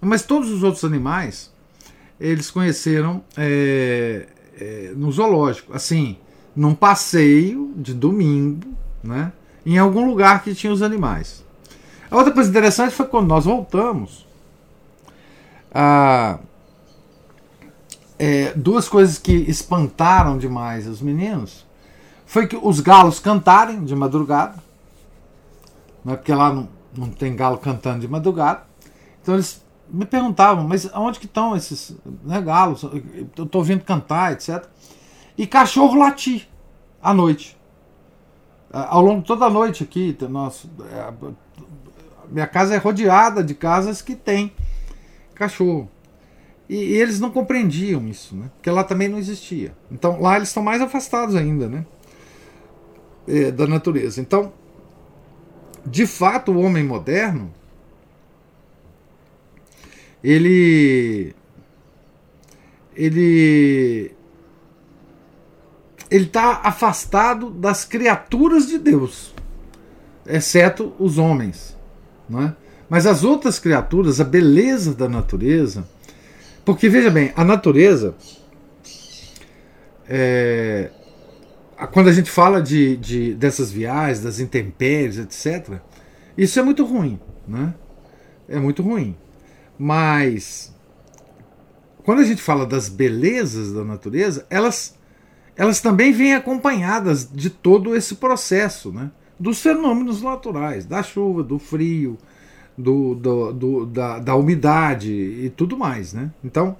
mas todos os outros animais eles conheceram é, é, no zoológico, assim, num passeio de domingo, né, em algum lugar que tinha os animais. A outra coisa interessante foi quando nós voltamos. A, é, duas coisas que espantaram demais os meninos foi que os galos cantarem de madrugada, né, porque lá não, não tem galo cantando de madrugada. Então eles me perguntavam, mas aonde que estão esses né, galos? Eu estou ouvindo cantar, etc. E cachorro latir à noite. Ao longo de toda a noite aqui, nossa, é, minha casa é rodeada de casas que tem cachorro. E, e, eles não compreendiam isso, né? Porque lá também não existia. Então lá eles estão mais afastados ainda, né? É, da natureza. Então, de fato, o homem moderno ele ele ele está afastado das criaturas de Deus, exceto os homens, não é? Mas as outras criaturas, a beleza da natureza, porque veja bem, a natureza, é, quando a gente fala de, de, dessas viagens, das intempéries, etc., isso é muito ruim, né? É muito ruim. Mas quando a gente fala das belezas da natureza, elas, elas também vêm acompanhadas de todo esse processo, né? dos fenômenos naturais, da chuva, do frio, do, do, do da, da, umidade e tudo mais. Né? Então,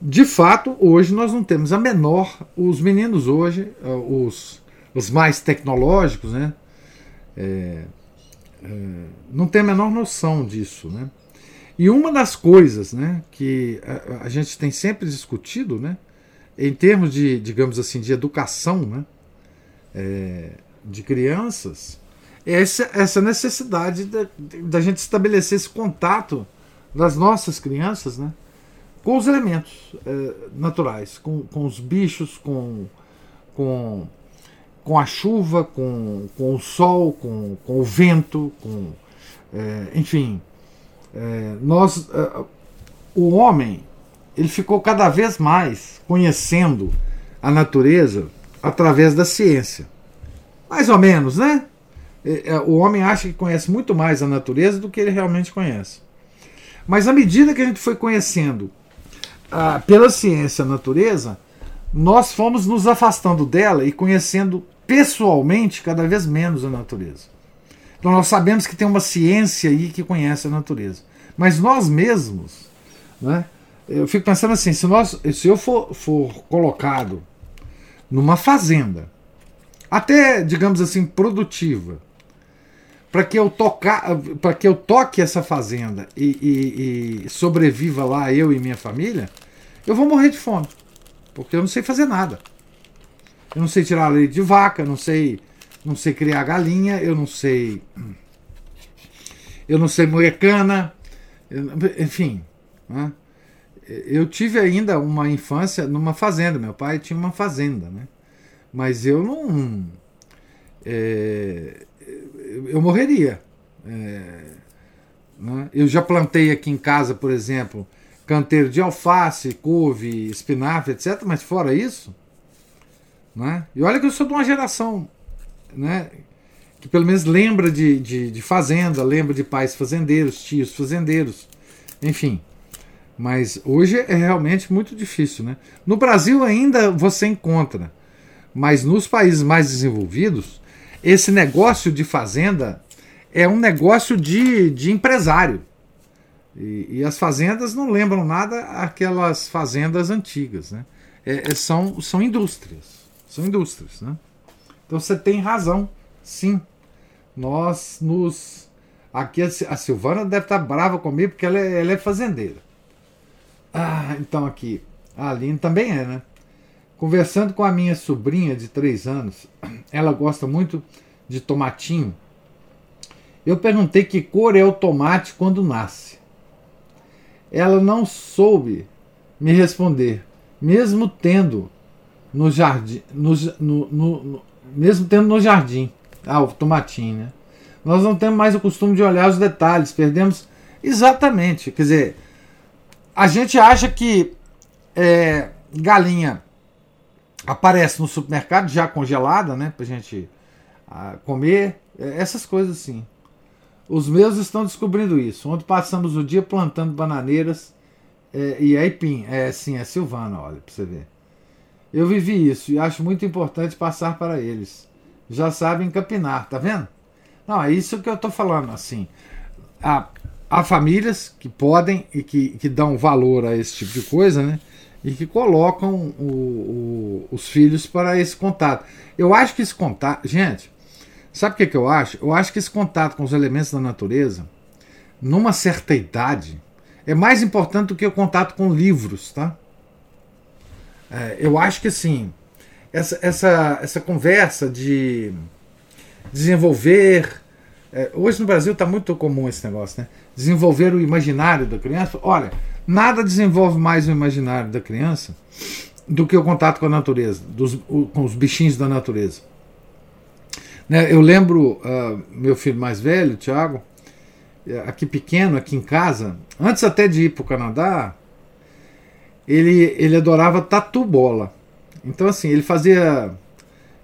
de fato, hoje nós não temos a menor. Os meninos hoje, eh, os, os mais tecnológicos, né? É, é, não tem a menor noção disso. Né? E uma das coisas né, que a, a, gente tem sempre discutido, né, em termos de, digamos assim, de educação né, é, de crianças, essa, essa necessidade da, gente estabelecer esse contato das nossas crianças né, com os elementos é, naturais, com, com os bichos, com, com, com a chuva, com, com o sol, com, com o vento, com, é, enfim, é, nós, o homem, ele ficou cada vez mais conhecendo a natureza através da ciência. Mais ou menos, né? É, é, o homem acha que conhece muito mais a natureza do que ele realmente conhece. Mas à medida que a gente foi conhecendo ah, pela ciência a natureza, nós fomos nos afastando dela e conhecendo pessoalmente cada vez menos a natureza. Então nós sabemos que tem uma ciência aí que conhece a natureza. Mas nós mesmos, né? Eu fico pensando assim, se, nós, se eu for, for colocado numa fazenda, até, digamos assim, produtiva, para que eu tocar, para que eu toque essa fazenda e, e, e, sobreviva lá eu e minha família, eu vou morrer de fome, porque eu não sei fazer nada. Eu não sei tirar leite de vaca, não sei não sei criar galinha, eu não sei. Eu não sei moer cana, enfim. Né? Eu tive ainda uma infância numa fazenda, meu pai tinha uma fazenda, né? mas eu não. É, eu morreria. É, né? Eu já plantei aqui em casa, por exemplo, canteiro de alface, couve, espinafre, etc. Mas fora isso, né? e olha que eu sou de uma geração né, que pelo menos lembra de, de, de, fazenda, lembra de pais fazendeiros, tios fazendeiros, enfim. Mas hoje é realmente muito difícil. Né? No Brasil ainda você encontra, mas nos países mais desenvolvidos, esse negócio de fazenda é um negócio de, de empresário. E, e, as fazendas não lembram nada aquelas fazendas antigas, né? É, é, são, são indústrias, são indústrias, né? Então você tem razão, sim. Nós nos aqui a Silvana deve estar brava comigo porque ela é, ela é fazendeira. Ah, então aqui a Aline também é, né? Conversando com a minha sobrinha de 3 anos, ela gosta muito de tomatinho. Eu perguntei que cor é o tomate quando nasce. Ela não soube me responder, mesmo tendo no jardim, no, no, no, mesmo tendo no jardim. Ah, o tomatinho, né? Nós não temos mais o costume de olhar os detalhes, perdemos exatamente. Quer dizer, a gente acha que é, galinha aparece no supermercado já congelada, né? Pra gente ah, comer, é, essas coisas assim. Os meus estão descobrindo isso. Ontem passamos o dia plantando bananeiras é, e aipim. É sim, é Silvana, olha, pra você ver. Eu vivi isso e acho muito importante passar para eles. Já sabem capinar, tá vendo? Não, é isso que eu tô falando, assim. Há, há famílias que podem e que, que dão valor a esse tipo de coisa, né? E que colocam o, o, os filhos para esse contato. Eu acho que esse contato. Gente, sabe o que, que eu acho? Eu acho que esse contato com os elementos da natureza, numa certa idade, é mais importante do que o contato com livros, tá? É, eu acho que assim, essa, essa, essa conversa de desenvolver. É, hoje no Brasil está muito comum esse negócio, né? Desenvolver o imaginário da criança. Olha, Nada desenvolve mais o imaginário da criança do que o contato com a natureza, dos, com os bichinhos da natureza. Né, eu lembro uh, meu filho mais velho, Tiago, eh, aqui pequeno, aqui em casa, antes até de ir para o Canadá, ele, ele adorava tatu bola. Então assim, ele fazia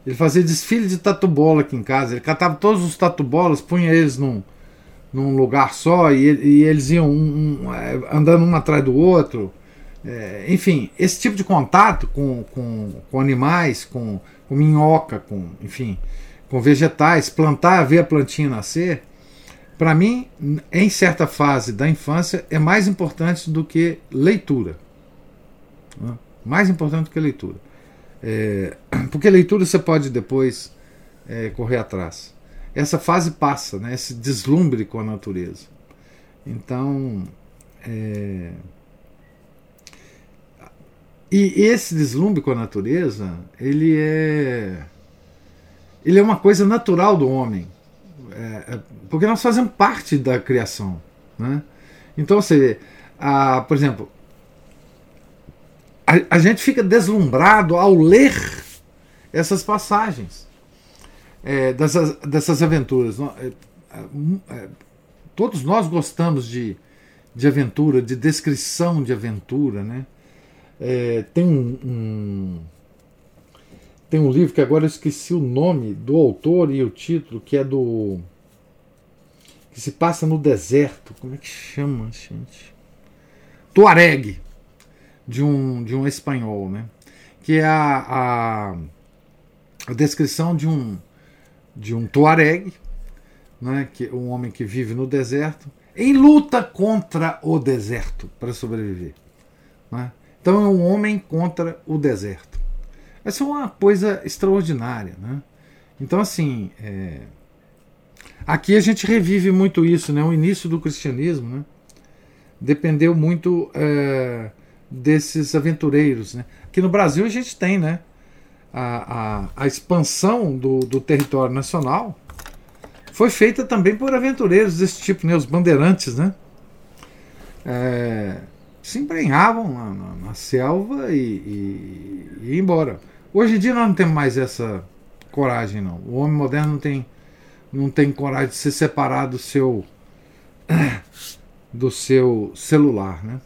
ele fazia desfile de tatu bola aqui em casa. Ele catava todos os tatu bolas, punha eles num, num lugar só e, e eles iam um, um, é, andando um atrás do outro. É, enfim, esse tipo de contato com, com, com animais, com, com minhoca, com, enfim, com vegetais, plantar, ver a plantinha nascer, para mim, em certa fase da infância, é mais importante do que leitura. Né? Mais importante do que leitura. É, porque leitura você pode depois é, correr atrás essa fase passa, né? esse deslumbre com a natureza. Então, é... e esse deslumbre com a natureza, ele é, ele é uma coisa natural do homem, é, é porque nós fazemos parte da criação, né? Então, você, a, por exemplo, a, a gente fica deslumbrado ao ler essas passagens é, dessas, dessas aventuras. É, é, todos nós gostamos de, de aventura, de descrição de aventura. Né? É, tem um, um, tem um livro que agora eu esqueci o nome do autor e o título, que é do. que se passa no deserto. Como é que chama, gente? Tuareg, de um, de um espanhol, né? Que é a, a, a descrição de um de um tuareg, né, que um homem que vive no deserto, em luta contra o deserto para sobreviver. Né? Então é um homem contra o deserto. Essa é uma coisa extraordinária. Né? Então, assim, é... aqui a gente revive muito isso. Né? O início do cristianismo né? dependeu muito é... desses aventureiros. Né? Aqui no Brasil a gente tem, né? A, a, a expansão do, do território nacional foi feita também por aventureiros desse tipo, né, os bandeirantes, né? É, se embrenhavam na, na, na selva e, e, e embora. Hoje em dia nós não temos mais essa coragem, não. O homem moderno não tem, não tem coragem de se separar do seu do seu celular, né?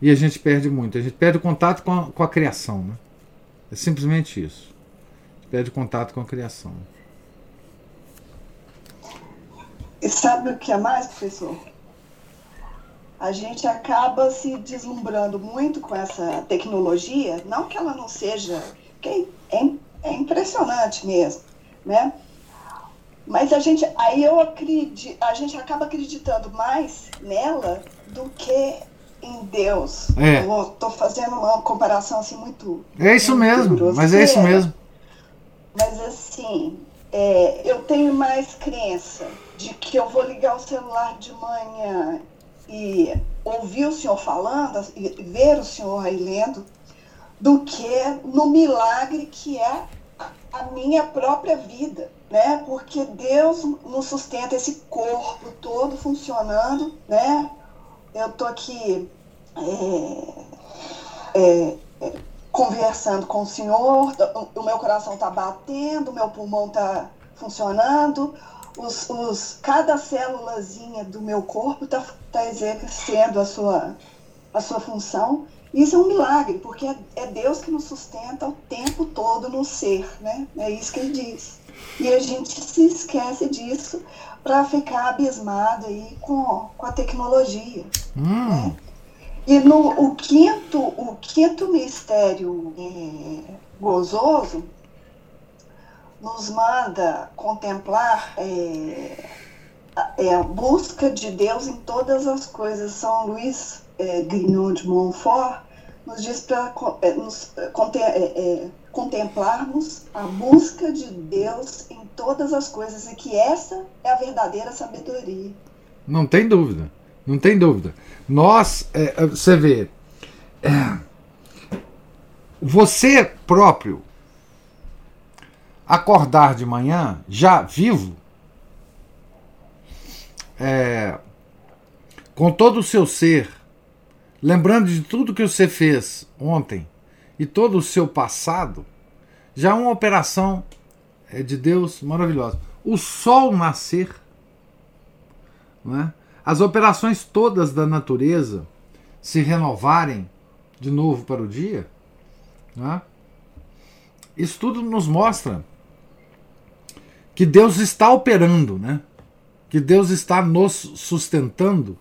E a gente perde muito. A gente perde o contato com a, com a criação, né? É simplesmente isso. Perde contato com a criação. E sabe o que é mais, professor? A gente acaba se deslumbrando muito com essa tecnologia, não que ela não seja, que é, é impressionante mesmo, né? Mas a gente, aí eu acredito, a gente acaba acreditando mais nela do que em Deus. É. Eu tô fazendo uma comparação assim muito. É isso muito mesmo, mas é isso mesmo. Mas assim, é, eu tenho mais crença de que eu vou ligar o celular de manhã e ouvir o senhor falando, e ver o senhor aí lendo, do que no milagre que é a minha própria vida, né? Porque Deus nos sustenta esse corpo todo funcionando, né? Eu tô aqui é, é, é, conversando com o senhor, o- o meu coração está batendo, o meu pulmão está funcionando, os, os, cada célulazinha do meu corpo está tá exercendo a sua, a sua função. Isso é um milagre, porque é, é Deus que nos sustenta o tempo todo no ser, né? É isso que ele diz. E a gente se esquece disso para ficar abismado aí com, com a tecnologia. Hum, E no o quinto, o quinto mistério é, gozoso nos manda contemplar é, a, é, a busca de Deus em todas as coisas. São Luís é, Grignon de Montfort nos diz para nos é, conte- é, é, contemplarmos a busca de Deus em todas as coisas e que essa é a verdadeira sabedoria. não tem dúvida. Não tem dúvida. Nós, é, é, você vê, é, você próprio acordar de manhã já vivo, é, com todo o seu ser, lembrando de tudo que você fez ontem e todo o seu passado, já é uma operação é, de Deus maravilhosa. O sol nascer, não é? as operações todas da natureza se renovarem de novo para o dia, não é? isso tudo nos mostra que Deus está operando, né? que Deus está nos sustentando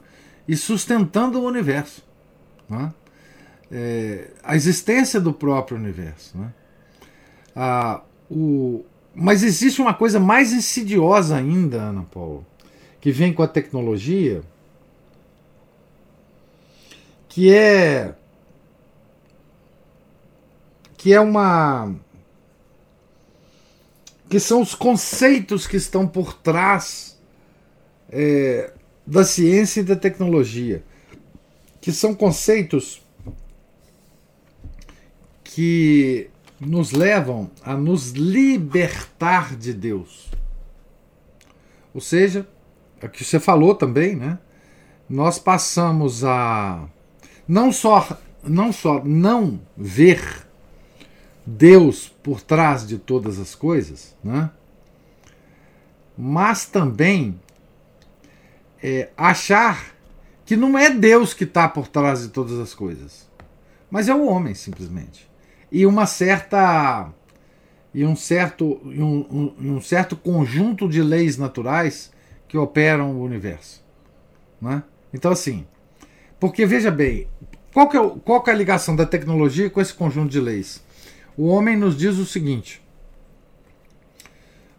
e sustentando o universo. Né? É, a existência do próprio universo. Né? Ah, o, mas existe uma coisa mais insidiosa ainda, Ana Paula, que vem com a tecnologia, que é que é uma que são os conceitos que estão por trás é, da ciência e da tecnologia, que são conceitos que nos levam a nos libertar de Deus. Ou seja, é o que você falou também, né? Nós passamos a não só não só não ver Deus por trás de todas as coisas, né? Mas também é, achar que não é Deus que está por trás de todas as coisas, mas é o homem simplesmente e uma certa e um certo e um, um, um certo conjunto de leis naturais que operam o universo, né? Então assim, porque veja bem, qual que, é, qual que é a ligação da tecnologia com esse conjunto de leis? O homem nos diz o seguinte: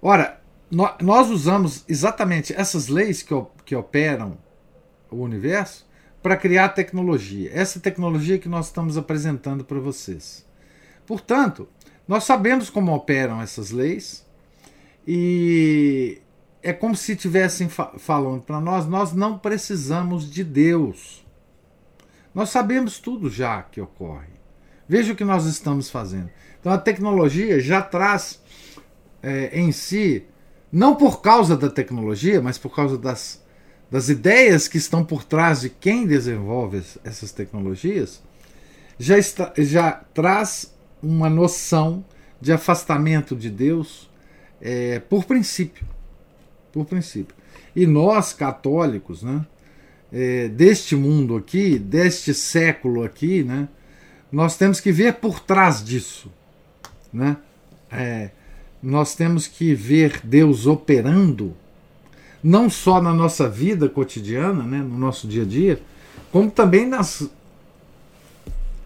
ora, nó- nós usamos exatamente essas leis que, que operam o universo para criar tecnologia. Essa tecnologia que nós estamos apresentando para vocês. Portanto, nós sabemos como operam essas leis e é como se estivessem fa falando para nós: nós não precisamos de Deus. Nós sabemos tudo já que ocorre. Veja o que nós estamos fazendo. Então a tecnologia já traz é, em si, não por causa da tecnologia, mas por causa das, das ideias que estão por trás de quem desenvolve es- essas tecnologias, já, está, já traz uma noção de afastamento de Deus é, por princípio. Por princípio. E nós, católicos, né, é, deste mundo aqui, deste século aqui, né, nós temos que ver por trás disso. Né? É, nós temos que ver Deus operando, não só na nossa vida cotidiana, né, no nosso dia a dia, como também nas,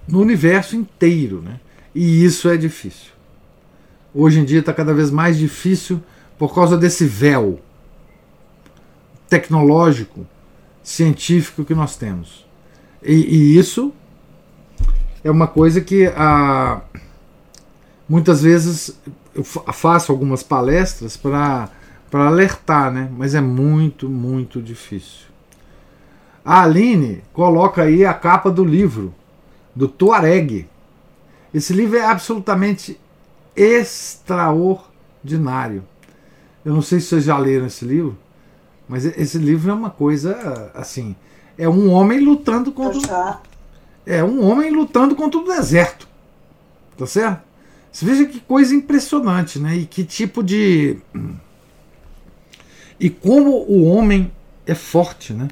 no universo inteiro. Né? E isso é difícil. Hoje em dia está cada vez mais difícil por causa desse véu tecnológico, científico que nós temos. E, e isso é uma coisa que a, muitas vezes eu faço algumas palestras para alertar, né? mas é muito, muito difícil. A Aline coloca aí a capa do livro, do Tuareg. Esse livro é absolutamente extraordinário. Eu não sei se vocês já leram esse livro, mas esse livro é uma coisa assim. É um homem lutando contra. É um homem lutando contra o deserto. Tá certo? Você veja que coisa impressionante, né? E que tipo de. E como o homem é forte, né?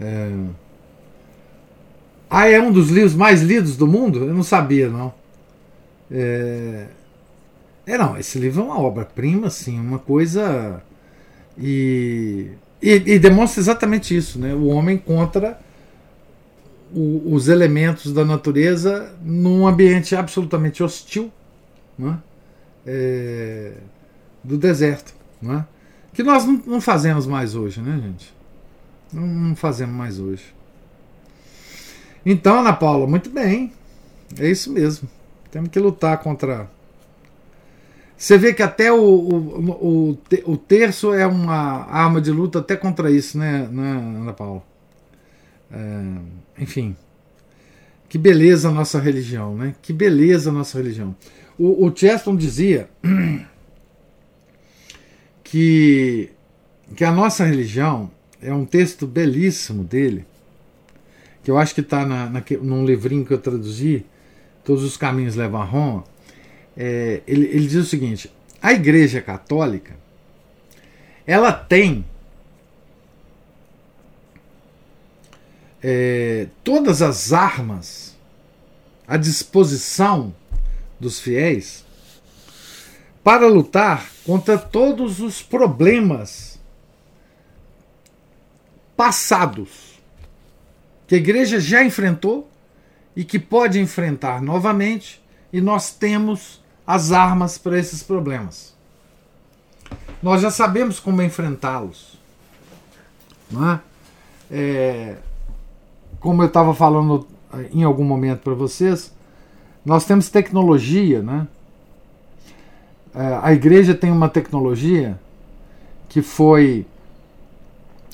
É... Ah, é um dos livros mais lidos do mundo? Eu não sabia, não. É, é não, esse livro é uma obra-prima, assim, uma coisa. E, e, e, demonstra exatamente isso, né? O homem contra o, os elementos da natureza num ambiente absolutamente hostil né? é, do deserto. Né? Que nós não, não, fazemos mais hoje, né, gente? Não, não fazemos mais hoje. Então, Ana Paula, muito bem. É isso mesmo. Temos que lutar contra você vê que até o, o, o, o, terço é uma arma de luta até contra isso, né, né Ana Paula? É, enfim. Que beleza a nossa religião, né? Que beleza a nossa religião. O, o Cheston dizia que, que a nossa religião é um texto belíssimo dele, que eu acho que está na, na, num livrinho que eu traduzi, Todos os Caminhos Levam a Roma é, ele, ele diz o seguinte: a Igreja Católica ela tem é, todas as armas à disposição dos fiéis para lutar contra todos os problemas passados que a igreja já enfrentou e que pode enfrentar novamente, e nós temos as armas para esses problemas. Nós já sabemos como enfrentá-los. É? É, como eu estava falando em algum momento para vocês, nós temos tecnologia, né? É, a igreja tem uma tecnologia que foi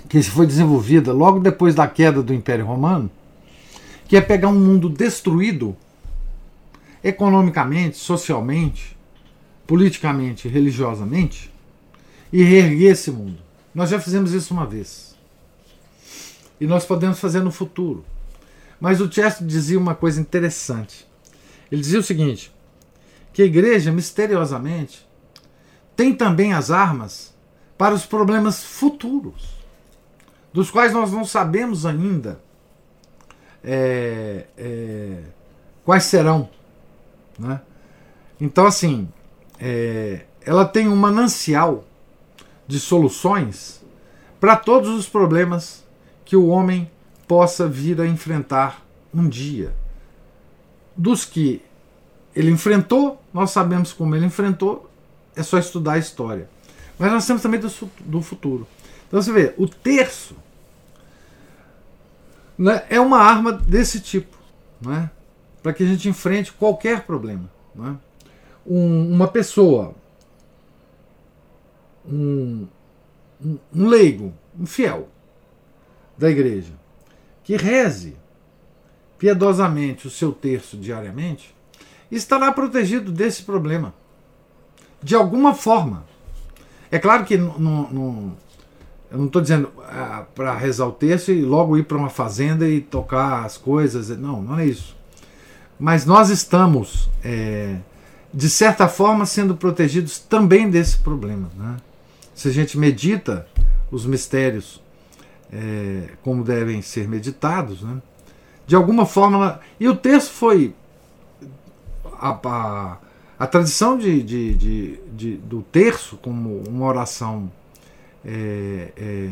que foi desenvolvida logo depois da queda do Império Romano, que é pegar um mundo destruído economicamente, socialmente, politicamente, religiosamente, e reerguer esse mundo. Nós já fizemos isso uma vez. E nós podemos fazer no futuro. Mas o Chester dizia uma coisa interessante. Ele dizia o seguinte: que a igreja, misteriosamente, tem também as armas para os problemas futuros, dos quais nós não sabemos ainda é, é, quais serão. Né? Então, assim, é, ela tem um manancial de soluções para todos os problemas que o homem possa vir a enfrentar um dia. Dos que ele enfrentou, nós sabemos como ele enfrentou, é só estudar a história. Mas nós temos também do, do futuro. Então você vê, o terço né, é uma arma desse tipo. Né? para que a gente enfrente qualquer problema. Né? Um, uma pessoa, um, um, um leigo, um fiel da igreja, que reze piedosamente o seu terço diariamente, estará protegido desse problema. De alguma forma. É claro que no, no, eu não estou dizendo ah, para rezar o terço e logo ir para uma fazenda e tocar as coisas. Não, não é isso mas nós estamos, é, de certa forma, sendo protegidos também desse problema. Né? Se a gente medita os mistérios é, como devem ser meditados, né? de alguma forma. E o texto foi. A, a, a tradição de, de, de, de, do terço como uma oração é, é,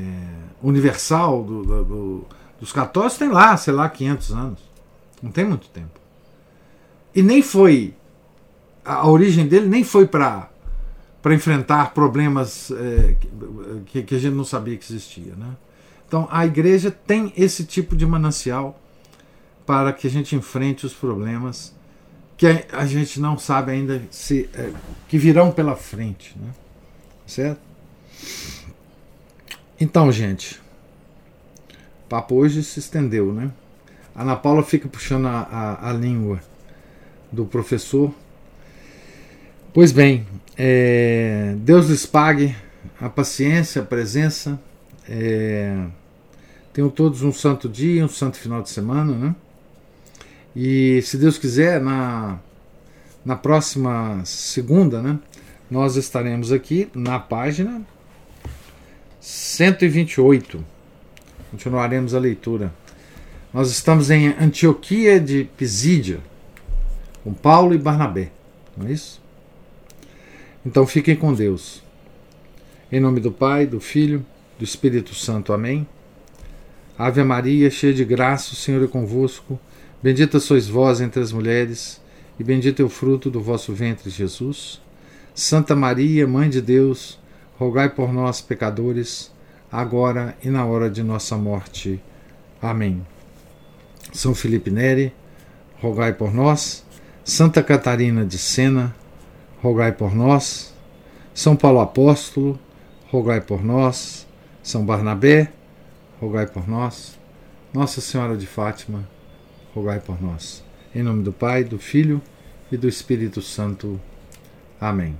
universal do, do, dos católicos tem lá, sei lá, 500 anos. Não tem muito tempo. E nem foi. A origem dele nem foi para para enfrentar problemas é, que, que, a gente não sabia que existia. Né? Então a igreja tem esse tipo de manancial para que a gente enfrente os problemas que a gente não sabe ainda se é, que virão pela frente, né? certo? Então, gente, o papo hoje se estendeu, né? A Ana Paula fica puxando a, a, a língua do professor. Pois bem, é, Deus lhes pague a paciência, a presença. É, tenham todos um santo dia, um santo final de semana, né? E se Deus quiser, na, na próxima segunda, né, nós estaremos aqui na página 128. Continuaremos a leitura. Nós estamos em Antioquia de Pisídia, com Paulo e Barnabé, não é isso? Então fiquem com Deus. Em nome do Pai, do Filho, do Espírito Santo. Amém. Ave Maria, cheia de graça, o Senhor é convosco. Bendita sois vós entre as mulheres, e bendito é o fruto do vosso ventre, Jesus. Santa Maria, Mãe de Deus, rogai por nós, pecadores, agora e na hora de nossa morte. Amém. São Felipe Neri, rogai por nós. Santa Catarina de Sena, rogai por nós. São Paulo Apóstolo, rogai por nós. São Barnabé, rogai por nós. Nossa Senhora de Fátima, rogai por nós. Em nome do Pai, do Filho e do Espírito Santo. Amém.